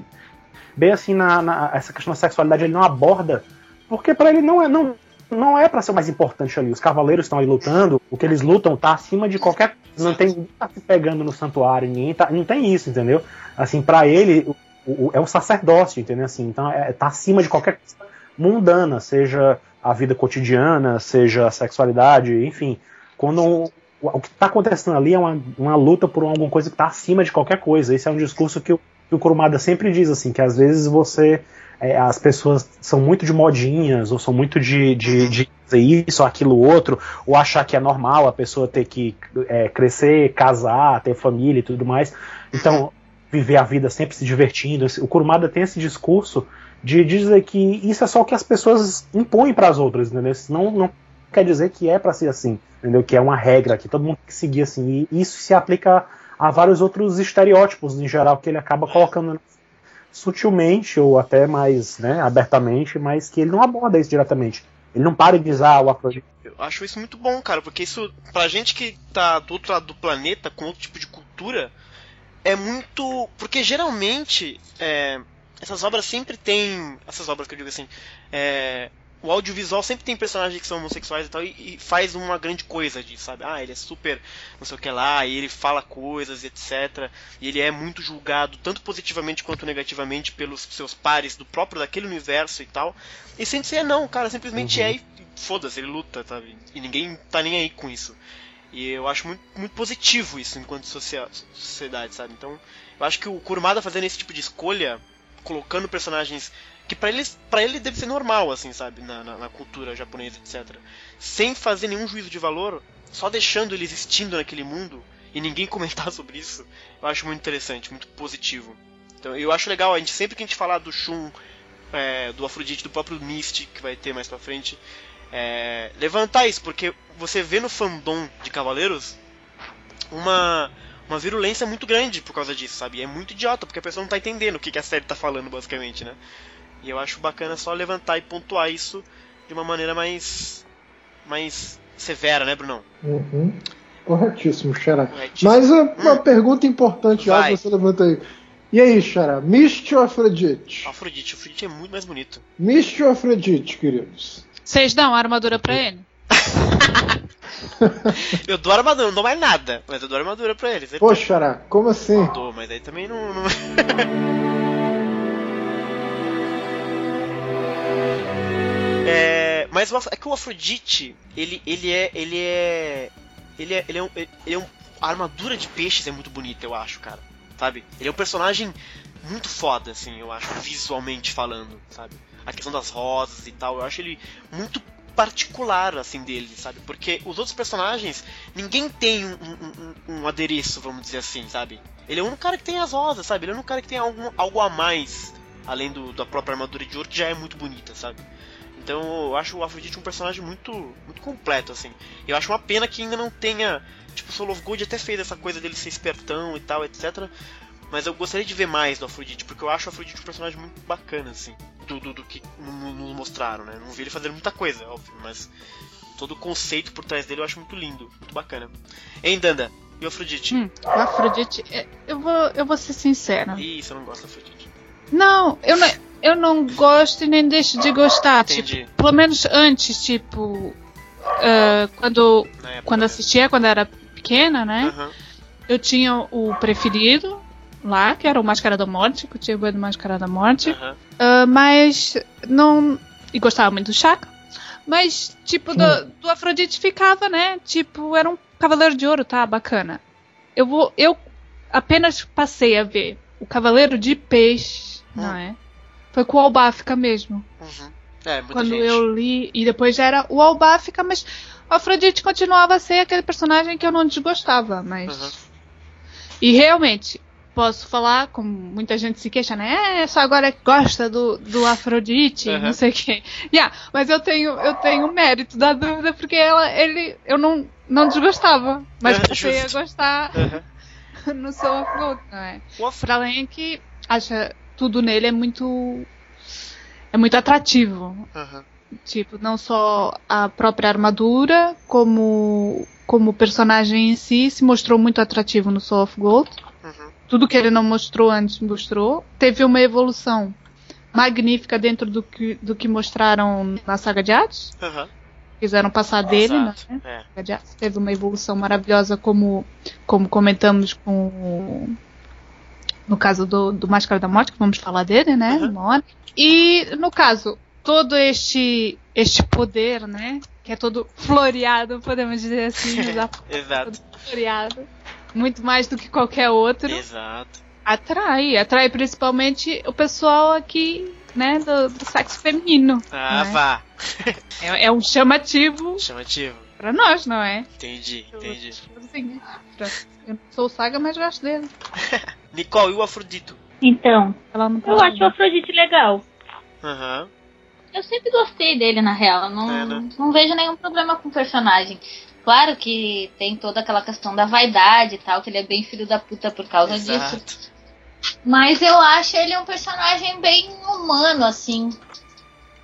bem assim, na, na- essa questão da sexualidade, ele não aborda, porque pra ele não é, não, não é para ser o mais importante ali. Os cavaleiros estão aí lutando, o que eles lutam tá acima de qualquer. Não tem ninguém tá se pegando no santuário, ninguém tá, não tem isso, entendeu? Assim, pra ele, o- o- é o sacerdócio, entendeu? Assim, então é, tá acima de qualquer coisa mundana, seja a vida cotidiana, seja a sexualidade, enfim. Quando o, o que está acontecendo ali é uma, uma luta por alguma coisa que está acima de qualquer coisa. Esse é um discurso que o, que o Kurumada sempre diz, assim, que às vezes você. É, as pessoas são muito de modinhas, ou são muito de, de, de fazer isso, ou aquilo outro, ou achar que é normal a pessoa ter que é, crescer, casar, ter família e tudo mais. Então, viver a vida sempre se divertindo. O Kurumada tem esse discurso de dizer que isso é só o que as pessoas impõem para as outras, entendeu? Não, não quer dizer que é para ser assim, entendeu? Que é uma regra que todo mundo tem que seguir assim. E isso se aplica a vários outros estereótipos em geral que ele acaba colocando sutilmente ou até mais né, abertamente, mas que ele não aborda isso diretamente. Ele não para de ah, o Afrodite. Eu acho isso muito bom, cara, porque isso, pra gente que tá do outro lado do planeta, com outro tipo de cultura, é muito. Porque geralmente, é, essas obras sempre têm. Essas obras que eu digo assim. é, o audiovisual sempre tem personagens que são homossexuais e tal, e, e faz uma grande coisa disso, sabe? Ah, ele é super não sei o que lá, e ele fala coisas, etc. E ele é muito julgado, tanto positivamente quanto negativamente, pelos seus pares do próprio daquele universo e tal. E sem ser não, o cara simplesmente Uhum. é e foda-se, ele luta, sabe? E ninguém tá nem aí com isso. E eu acho muito, muito positivo isso enquanto sociedade, sabe? Então, eu acho que o Kurumada fazendo esse tipo de escolha, colocando personagens que pra eles para ele deve ser normal assim sabe na, na, na cultura japonesa etc sem fazer nenhum juízo de valor só deixando ele existindo naquele mundo e ninguém comentar sobre isso eu acho muito interessante muito positivo então eu acho legal a gente sempre que a gente falar do Shun é, do Afrodite do próprio Mist que vai ter mais pra frente é, levantar isso porque você vê no fandom de Cavaleiros uma uma virulência muito grande por causa disso, sabe? É muito idiota, porque a pessoa não tá entendendo o que, que a série tá falando, basicamente, né? E eu acho bacana só levantar e pontuar isso de uma maneira mais. mais severa, né, Brunão? Uhum. Corretíssimo, Xará. Corretíssimo. Mas é uma pergunta importante, Hum. Que você levanta aí. E aí, Xará, Mist ou Afrodite? Afrodite, o Afrodite é muito mais bonito. Mist ou Afrodite, queridos? Vocês dão armadura pra ele? Eu dou armadura, não dou mais nada, mas eu dou armadura pra eles. Pô, Xará, como assim? Dou, mas aí também não. não- É, mas o é que o Afrodite, ele, ele é. Ele é. Ele é. Ele é, um, ele é um- A armadura de peixes é muito bonita, eu acho, cara. Sabe? Ele é um personagem muito foda, assim, eu acho, visualmente falando, sabe? A questão das rosas e tal, eu acho ele muito particular, assim, dele, sabe? Porque os outros personagens, ninguém tem um, um- um- um adereço, vamos dizer assim, sabe? Ele é único cara que tem as rosas, sabe? Ele é único cara que tem algo, algo a mais, além do, da própria armadura de ouro, que já é muito bonita, sabe? Então eu acho o Afrodite um personagem muito, muito completo, assim. Eu acho uma pena que ainda não tenha. Tipo, o Soul of Gold até fez essa coisa dele ser espertão e tal, etc. Mas eu gostaria de ver mais do Afrodite, porque eu acho o Afrodite um personagem muito bacana, assim. Do, do, do que nos mostraram, né? Não vi ele fazer muita coisa, óbvio, mas todo o conceito por trás dele eu acho muito lindo, muito bacana. Hein, Danda? E o Afrodite? Hum, o Afrodite, é, eu vou, eu vou ser sincera. Ih, você não gosta do Afrodite. Não, eu não, eu não gosto e nem deixo de gostar. Tipo, pelo menos antes, tipo, ah, quando, quando assistia, quando era pequena, né? Eu tinha o preferido lá, que era o Máscara da Morte, que eu tinha do Máscara da Morte. Ah, mas não. E gostava muito do Chaka. Mas, tipo, do, do Afrodite ficava, né? Tipo, era um Cavaleiro de Ouro, tá? Bacana. Eu vou. Eu apenas passei a ver o Cavaleiro de Peixe, não Hum. é? Foi com o Albáfica mesmo. Uhum. É, quando gente. eu li. E depois já era o Albáfica, mas o Afrodite continuava a ser aquele personagem que eu não desgostava, mas. Uhum. E realmente, posso falar, como muita gente se queixa, né? É, só agora que gosta do, do Afrodite, Uhum. não sei o quê. Yeah, mas eu tenho, eu tenho mérito da dúvida, porque ela, ele, eu não, não desgostava. Mas É, passei a gostar Aham. no Soul of Gold, não é? Pra além que acha tudo nele é muito. É muito atrativo. Aham. Tipo, não só a própria armadura, como, como o personagem em si se mostrou muito atrativo no Soul of Gold. Uhum. Tudo que ele não mostrou antes mostrou. Teve uma evolução magnífica dentro do que, do que mostraram na saga de Hades. Aham. Quiseram passar dele, Exato. né? É. Teve uma evolução maravilhosa, como, como comentamos com no caso do, do Máscara da Morte, que vamos falar dele, né? Uhum. Hora. E no caso, todo este, este poder, né? Que é todo floreado, podemos dizer assim, Exato. floreado. Muito mais do que qualquer outro. Exato. Atrai, atrai principalmente o pessoal aqui, né, do, do sexo feminino. Ah, né? vá. É, é um chamativo Chamativo. pra nós, não é? Entendi, entendi. Assim, pra- eu não sou saga, mas gosto dele. Nicole, e o Afrodito? Então, Ela não eu acho o Afrodite legal. Aham. Eu sempre gostei dele, na real. Não, É, né? não vejo nenhum problema com o personagem. Claro que tem toda aquela questão da vaidade e tal, que ele é bem filho da puta por causa disso. Exato. Mas eu acho ele um personagem bem humano, assim.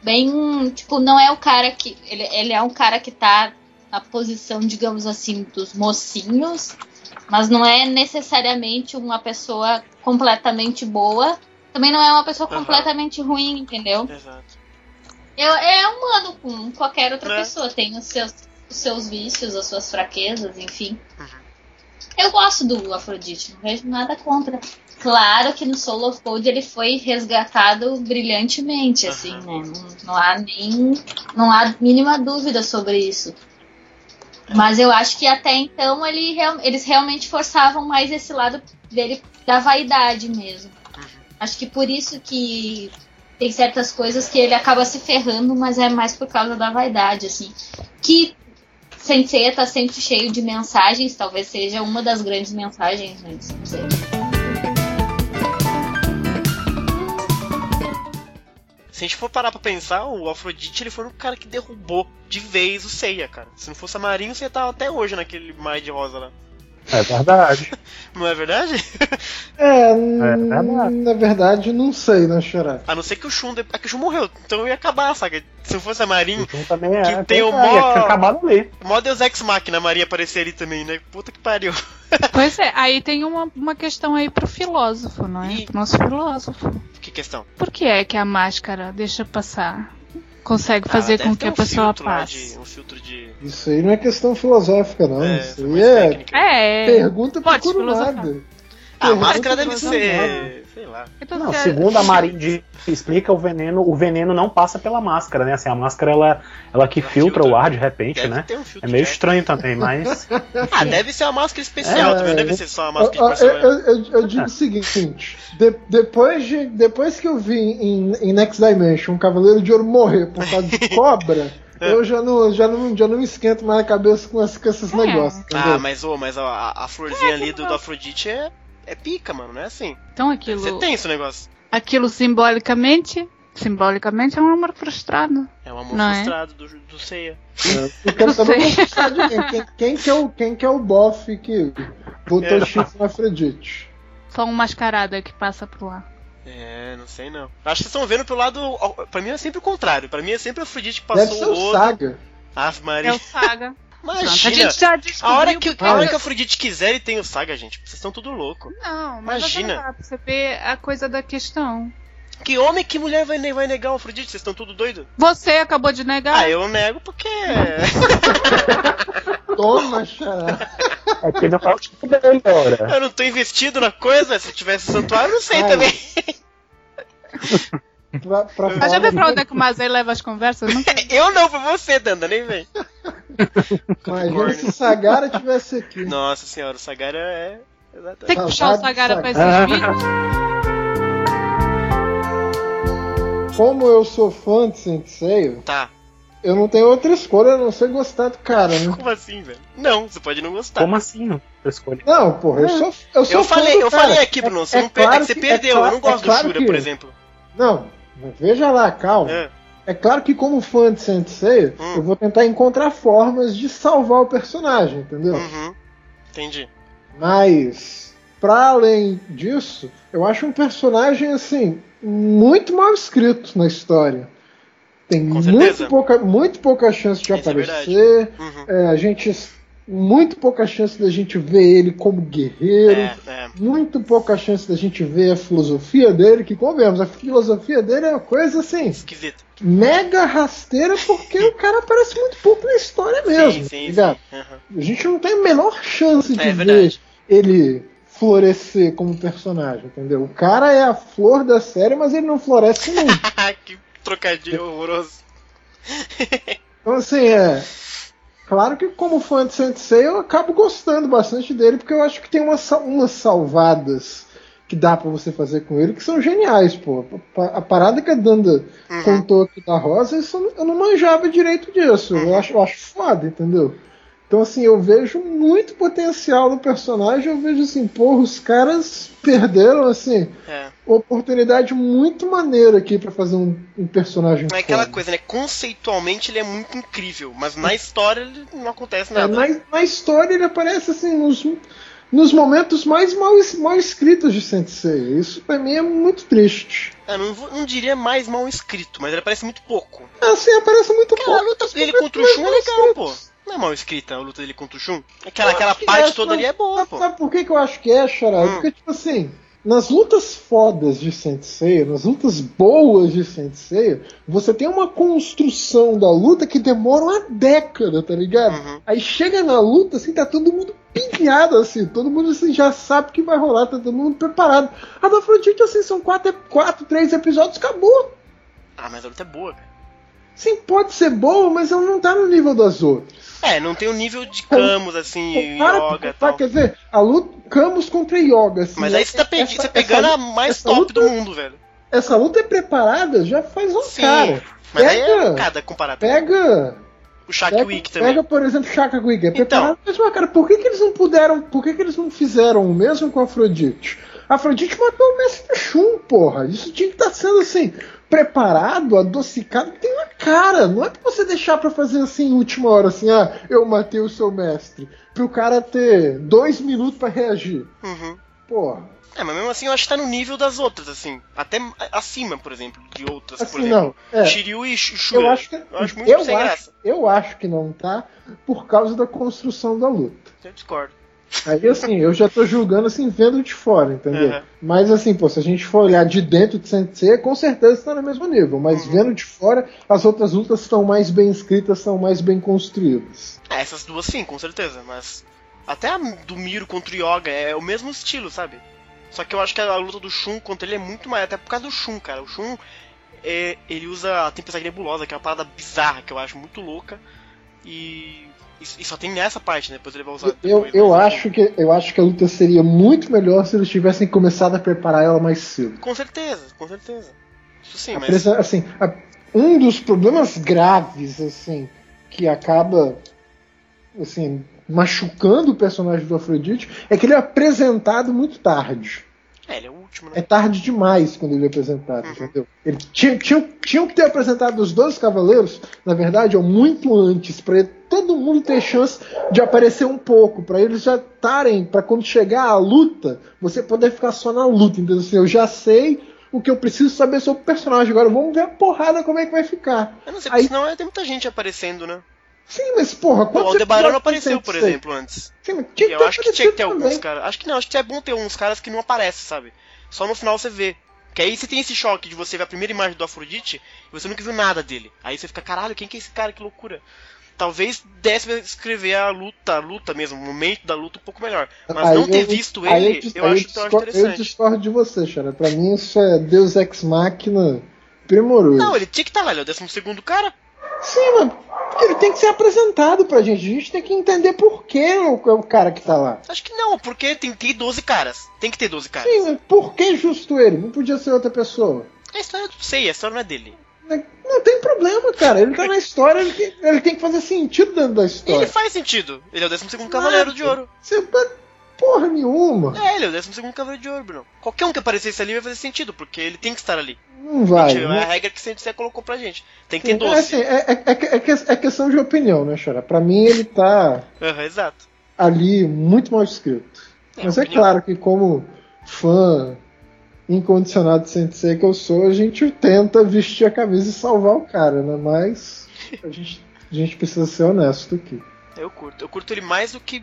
Bem. Tipo, não é o cara que. Ele, ele é um cara que tá na posição, digamos assim, dos mocinhos. Mas não é necessariamente uma pessoa completamente boa. Também não é uma pessoa completamente ruim, entendeu? Exato. Eu, é humano como qualquer outra É. pessoa. Tem os seus, os seus vícios, as suas fraquezas, enfim. Uhum. Eu gosto do Afrodite, não vejo nada contra. Claro que no Soul of Gold ele foi resgatado brilhantemente, assim, né? Não, não há nem. Não há mínima dúvida sobre isso. Mas eu acho que até então ele, eles realmente forçavam mais esse lado dele da vaidade mesmo. Acho que por isso que tem certas coisas que ele acaba se ferrando, mas é mais por causa da vaidade, assim. Que Sensei tá sempre cheio de mensagens, talvez seja uma das grandes mensagens, mas Se a gente for parar pra pensar, o Afrodite ele foi o cara que derrubou de vez o Seiya, cara. Se não fosse a Marinho, você tava até hoje naquele mar de rosa lá. É verdade. Não é verdade? É, verdade. na verdade, não sei, né, Xará? A não ser que o Shun. de- É que o Shun morreu, então ia acabar a saga. Se não fosse a Marinho, O também é. Que tem o é, mó- acabado ali. mó Deus Ex Machina, a Maria aparecer ali também, né? Puta que pariu. Pois é, aí tem uma, uma questão aí pro filósofo, não é? Ih. Pro nosso filósofo. Que questão? Por que é que a máscara deixa passar? Consegue fazer Ah, com que a um pessoa passe? de- um filtro de. Isso aí não é questão filosófica, não. É, Isso aí é técnica. É. pergunta Pode por nada. Ah, a máscara deve ser. Sei lá. Então, Não, se- segundo a Marin de- explica o veneno, o veneno não passa pela máscara, né? Assim, a máscara ela, ela que Ela filtra filtra. o ar de repente, Deve né? um É meio de- estranho também, mas Ah, deve ser uma máscara especial, É, também. Não é. deve ser só uma máscara eu, eu- eu- eu digo o seguinte: de- depois, de, depois que eu vi em, em Next Dimension um Cavaleiro de Ouro morrer por causa de cobra, É. eu já não, já, não, já não me esquento mais a cabeça com, esse- com esses É. negócios. entendeu? Ah, mas, ô, mas a, a- florzinha ali do, do Afrodite é, é pica, mano, não é assim. então Deve aquilo, ser tenso o negócio. aquilo simbolicamente, simbolicamente é um amor frustrado. É um amor Não é? frustrado do, do Seiya. Eu quero Não saber sei. quem, quem, que é o, quem que é o bofe que botou É. chifre na Afrodite. Só um mascarada que passa por lá. É, não sei não. Acho que vocês estão vendo pelo lado. Pra mim é sempre o contrário. Pra mim é sempre o Afrodite que Deve passou ser o. Saga. Ave É Maria. o Saga. Pronto, a Imagina. gente já A descobriu. hora, que, a Ah, hora é. que o Afrodite quiser, ele tem o Saga, gente. Vocês estão tudo louco. Não, mas Imagina. Imagina. pra você ver a coisa da questão. Que homem que mulher vai, vai negar o Afrodite? Vocês estão tudo doido? Você acabou de negar. Ah, eu nego porque. Toma, xará. é porque não tá o tipo dele, ora. eu não tô investido na coisa. Se tivesse santuário, eu não sei Ai. também. Pra, pra Mas já vê pra onde é que o Mazei leva as conversas? Não Eu não, foi você, Danda, nem vem. Imagina se Sagara tivesse aqui. Nossa senhora, o Sagara é. Exatamente. tem que puxar o Sagara pra esses vídeos. Como eu sou fã de Sensei, Tá. eu não tenho outra escolha a não ser gostar do cara, né? Como assim, velho? Não, você pode não gostar. Como assim? não? Eu escolhi. Não, porra, eu sou, eu sou Eu fã falei, do eu cara. falei aqui, Bruno, você, É- não é é claro que você que- perdeu. é claro- eu não gosto é claro do Shura, que- por exemplo. Não, veja lá, calma. É. É claro que como fã de Sensei, Hum. eu vou tentar encontrar formas de salvar o personagem, entendeu? Uhum. Entendi. Mas, pra além disso, eu acho um personagem, assim, muito mal escrito na história. Tem muito pouca, muito pouca chance de Isso é aparecer. Uhum. É, a gente. Muito pouca chance da gente ver ele como guerreiro. É, é. Muito pouca chance da gente ver a filosofia dele, que convenhamos, a filosofia dele é uma coisa assim, Esquisito. mega rasteira, porque o cara aparece muito pouco na história mesmo. sim, tá sim, ligado? sim. Uhum. A gente não tem a menor chance de É ver ele florescer como personagem, entendeu? O cara é a flor da série, mas ele não floresce nunca. que trocadilho horroroso. Então, assim, é. Claro que, como fã de Sensei, eu acabo gostando bastante dele, porque eu acho que tem umas, umas salvadas que dá pra você fazer com ele que são geniais, pô. A parada que a Danda Uhum. contou aqui da Rosa, isso eu não- manjava direito disso. Eu acho, eu acho foda, entendeu? Então, assim, eu vejo muito potencial no personagem. Eu vejo assim, porra, os caras perderam, assim, É. uma oportunidade muito maneira aqui pra fazer um, um personagem É aquela foda. coisa, né? Conceitualmente ele é muito incrível, mas na história ele não acontece É, nada. na, na história ele aparece assim nos, nos momentos mais mal, mal escritos de Sensei. Isso pra mim é muito triste. Eu não, não diria mais mal escrito, mas ele aparece muito pouco. Assim, aparece muito Aquela pouco. luta mas dele contra o Shun é legal, pô. Não é mal escrita a luta dele contra o Shun? Aquela, aquela parte é, toda ali é boa, pô. sabe por que, que eu acho que é, Xará? Hum. Porque, tipo assim, nas lutas fodas de Sensei, nas lutas boas de Sensei, você tem uma construção da luta que demora uma década, tá ligado? Uhum. Aí chega na luta, assim, tá todo mundo pilhado, assim, todo mundo assim, já sabe o que vai rolar, tá todo mundo preparado. A da Afrodite, assim, são quatro, quatro, três episódios, acabou. Ah, mas a luta é boa, cara. Sim, pode ser boa, mas ela não tá no nível das outras. É, não tem o nível de Camus, assim, Para, Yoga para, tal. Quer dizer, a luta Camus contra Yoga. Assim, Mas aí você tá pe- essa- você pegando essa- a mais top luta- do mundo, velho. Essa luta é preparada já faz um Sim. cara. Mas aí é Pega, cada comparado. pega, O Shaq pega, Week também. pega, por exemplo, Shaka Wig. É Então. preparado, mas, mas, cara, por que, que eles não puderam, por que, que eles não fizeram o mesmo com a Afrodite? A Afrodite matou o Mestre Shun, porra. Isso tinha que estar sendo assim, preparado, adocicado, tem uma cara. Não é pra você deixar pra fazer assim, em última hora, assim, ah, eu matei o seu mestre. Pro cara ter dois minutos pra reagir. Uhum. Porra. É, mas mesmo assim eu acho que tá no nível das outras, assim. Até acima, por exemplo, de outras, por Assim, exemplo. não. É, Shiryu e Sh- Shura. eu acho que, Eu acho muito eu sem acho, graça. eu acho que não tá por causa da construção da luta. Eu discordo. Aí assim, eu já tô julgando assim, vendo de fora, entendeu? Uhum. Mas assim, pô, se a gente for olhar de dentro de Sensei, com certeza está no mesmo nível. Mas Uhum. vendo de fora, as outras lutas estão mais bem escritas, são mais bem construídas. É, essas duas sim, com certeza, mas. Até a do Miro contra o Yoga é o mesmo estilo, sabe? Só que eu acho que a luta do Shun contra ele é muito mais. Até por causa do Shun, cara. O Shun. é, ele usa a tempestade nebulosa, que é uma parada bizarra que eu acho muito louca. E. E só tem nessa parte, né? Depois ele vai usar. Eu, eu, mas, acho que, eu acho que a luta seria muito melhor se eles tivessem começado a preparar ela mais cedo. Com certeza, com certeza. Isso sim, mas. Apresa- assim, a- um dos problemas graves assim que acaba assim machucando o personagem do Afrodite é que ele é apresentado muito tarde. É, ele é o último, É né? tarde demais quando ele é apresentado, Uhum. entendeu? Ele tinha, tinha, tinham que ter apresentado os dois cavaleiros, na verdade, ó, muito antes, para todo mundo ter chance de aparecer um pouco, para eles já estarem, para quando chegar a luta, você poder ficar só na luta, entendeu? Assim, eu já sei o que eu preciso saber sobre o personagem, agora vamos ver a porrada como é que vai ficar. Eu não sei, Aí- senão é, tem muita gente aparecendo, né? Sim, mas porra, O quantos Aldebaran não apareceu, por exemplo, antes. Sim, mas tinha que eu acho que tinha que ter aparecido alguns também. caras. Acho que não, acho que é bom ter uns caras que não aparecem, sabe? Só no final você vê. Que aí você tem esse choque de você ver a primeira imagem do Afrodite e você nunca viu nada dele. Aí você fica, caralho, quem que é esse cara? Que loucura. Talvez desse pra escrever a luta, a luta mesmo, o momento da luta um pouco melhor. Mas Aí não ter eu- visto ele, eu, acho, eu acho discordo- Eu interessante. discordo de você, Xara. Pra mim isso é Deus Ex Machina primoroso. Não, ele tinha que estar lá, ele é o 12 segundo cara. Sim, mas ele tem que ser apresentado pra gente. A gente tem que entender por que o, o cara que tá lá. Acho que não, porque tem que ter 12 caras. Tem que ter 12 caras. Sim, mas por que justo ele? Não podia ser outra pessoa. A história eu sei, a história não é dele. Não tem problema, cara. Ele tá na história, ele tem, ele tem que fazer sentido dentro da E ele história. faz sentido. Ele é o 12 segundo cavaleiro de ouro. Você, porra nenhuma. É, ele é o 12 segundo cavaleiro de ouro, Bruno. Qualquer um que aparecesse ali vai fazer sentido, porque ele tem que estar ali. Não vai. Gente, não- é a regra que você colocou pra gente. Tem que ter É, 12. assim, é, é- é- é é questão de opinião, né, Xara? Pra mim ele tá Aham, exato. ali muito mal escrito. É, Mas é opinião. claro que como fã incondicionado de Sensei que eu sou, a gente tenta vestir a camisa e salvar o cara, né? Mas a gente, a gente precisa ser honesto aqui. Eu curto. Eu curto ele mais do que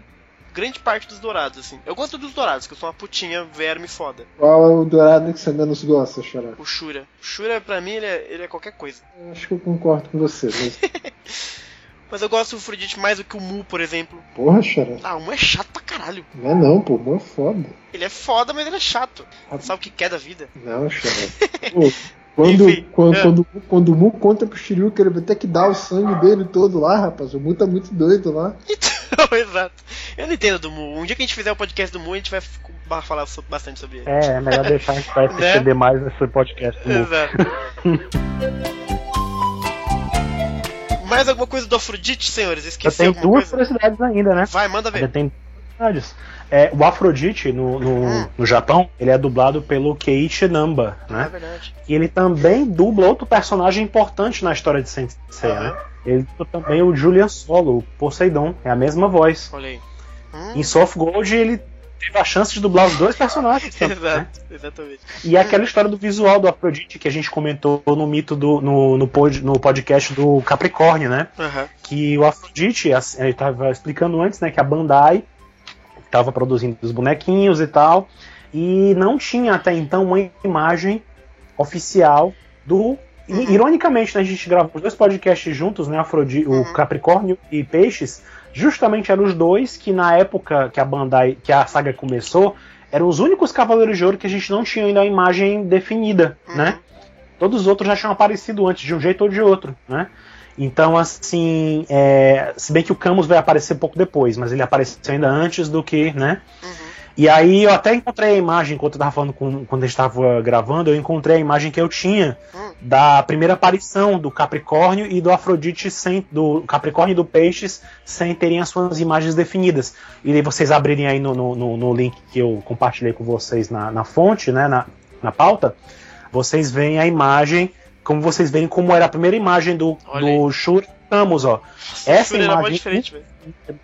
grande parte dos dourados, assim. Eu gosto dos dourados, que eu sou uma putinha verme foda. Qual é o dourado que você menos gosta, Xará? O Shura. O Shura, pra mim, ele é, ele é qualquer coisa. Eu Acho que eu concordo com você, mas. Mas eu gosto do Afrodite mais do que o Mu, por exemplo. Porra, Xará. Ah, o Mu é chato pra caralho. Não é não, pô, Mu é foda. Ele é foda, mas ele é chato. Sabe o que quer da vida? Não, Xará. Pô, quando, Enfim, quando, é. quando, quando o Mu conta pro Shiryu que ele vai ter que dar o sangue dele todo lá, rapaz. O Mu tá muito doido lá. Então, exato. Eu não entendo do Mu. Um dia que a gente fizer o podcast do Mu, a gente vai falar bastante sobre ele. É, é melhor deixar a gente vai se Né? estender mais nesse podcast. do Mu. Exato. Mais alguma coisa do Afrodite, senhores? Eu Esqueci tenho alguma duas coisa? curiosidades ainda, né? Vai, manda ver. tem curiosidades. É, o Afrodite, no, no, Hum. no Japão, ele é dublado pelo Keiichi Namba, É né? verdade. E ele também dubla outro personagem importante na história de Sensei, Aham. né? Ele dubla também o Julian Solo, o Poseidon, é a mesma voz. Olha aí. Hum, Em Soft Gold ele teve a chance de dublar os dois personagens. também, né? Exato, exatamente. E é aquela história do visual do Afrodite que a gente comentou no mito do no, no, pod, no podcast do Capricórnio, né? Aham. Que o Afrodite, ele estava explicando antes, né, que a Bandai estava produzindo os bonequinhos e tal. e não tinha até então uma imagem oficial do. E, Ironicamente, né, a gente gravou os dois podcasts juntos, né? Afrodi Uhum. O Capricórnio e Peixes, justamente eram os dois que na época que a Bandai, que a saga começou, eram os únicos Cavaleiros de Ouro que a gente não tinha ainda a imagem definida, Uhum. né? Todos os outros já tinham aparecido antes, de um jeito ou de outro, né? Então, assim, é, se bem que o Camus vai aparecer pouco depois, mas ele apareceu ainda antes do que, né? Uhum. E aí eu até encontrei a imagem, enquanto eu tava falando com, quando a gente tava gravando, eu encontrei a imagem que eu tinha Hum. da primeira aparição do Capricórnio e do Afrodite sem. do Capricórnio e do Peixes sem terem as suas imagens definidas. E aí vocês abrirem aí no, no, no- link que eu compartilhei com vocês na, na fonte, né? Na, na pauta, vocês veem a imagem, como vocês veem como era a primeira imagem do, Olha do Shuri Camus, ó. Essa imagem- diferente.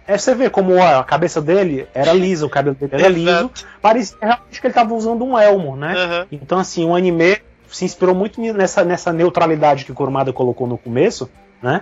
É, você vê como ó, a cabeça dele era lisa, o cabelo dele era liso. Parecia realmente que ele tava usando um elmo, né? Aham. Então, assim, o anime se inspirou muito nessa, nessa neutralidade que o Kurumada colocou no começo, né?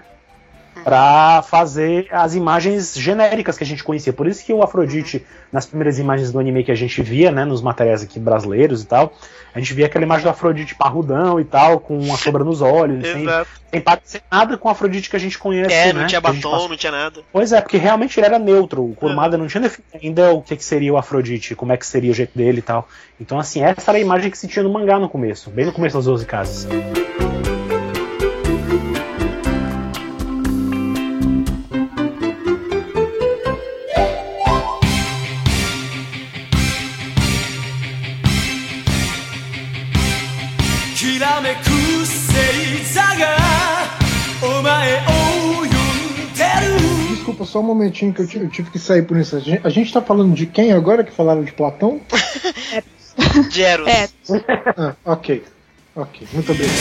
Pra fazer as imagens genéricas que a gente conhecia. Por isso que o Afrodite, nas primeiras imagens do anime que a gente via, né, nos materiais aqui brasileiros e tal, a gente via aquela imagem do Afrodite parrudão e tal, com uma sombra nos olhos, sem, sem parecer nada com o Afrodite que a gente conhece. É, né? não tinha que a gente batom, passou. não tinha nada. Pois é, porque realmente ele era neutro. O Kurumada não tinha definido ainda o que, que seria o Afrodite, como é que seria o jeito dele e tal. Então, assim, essa era a imagem que se tinha no mangá no começo, bem no começo das 12 casas. desculpa, só um momentinho que eu, eu tive que sair por isso. A gente, a gente tá falando de quem agora que falaram de Platão? de Eros. É. Ah, ok. Ok, muito obrigado.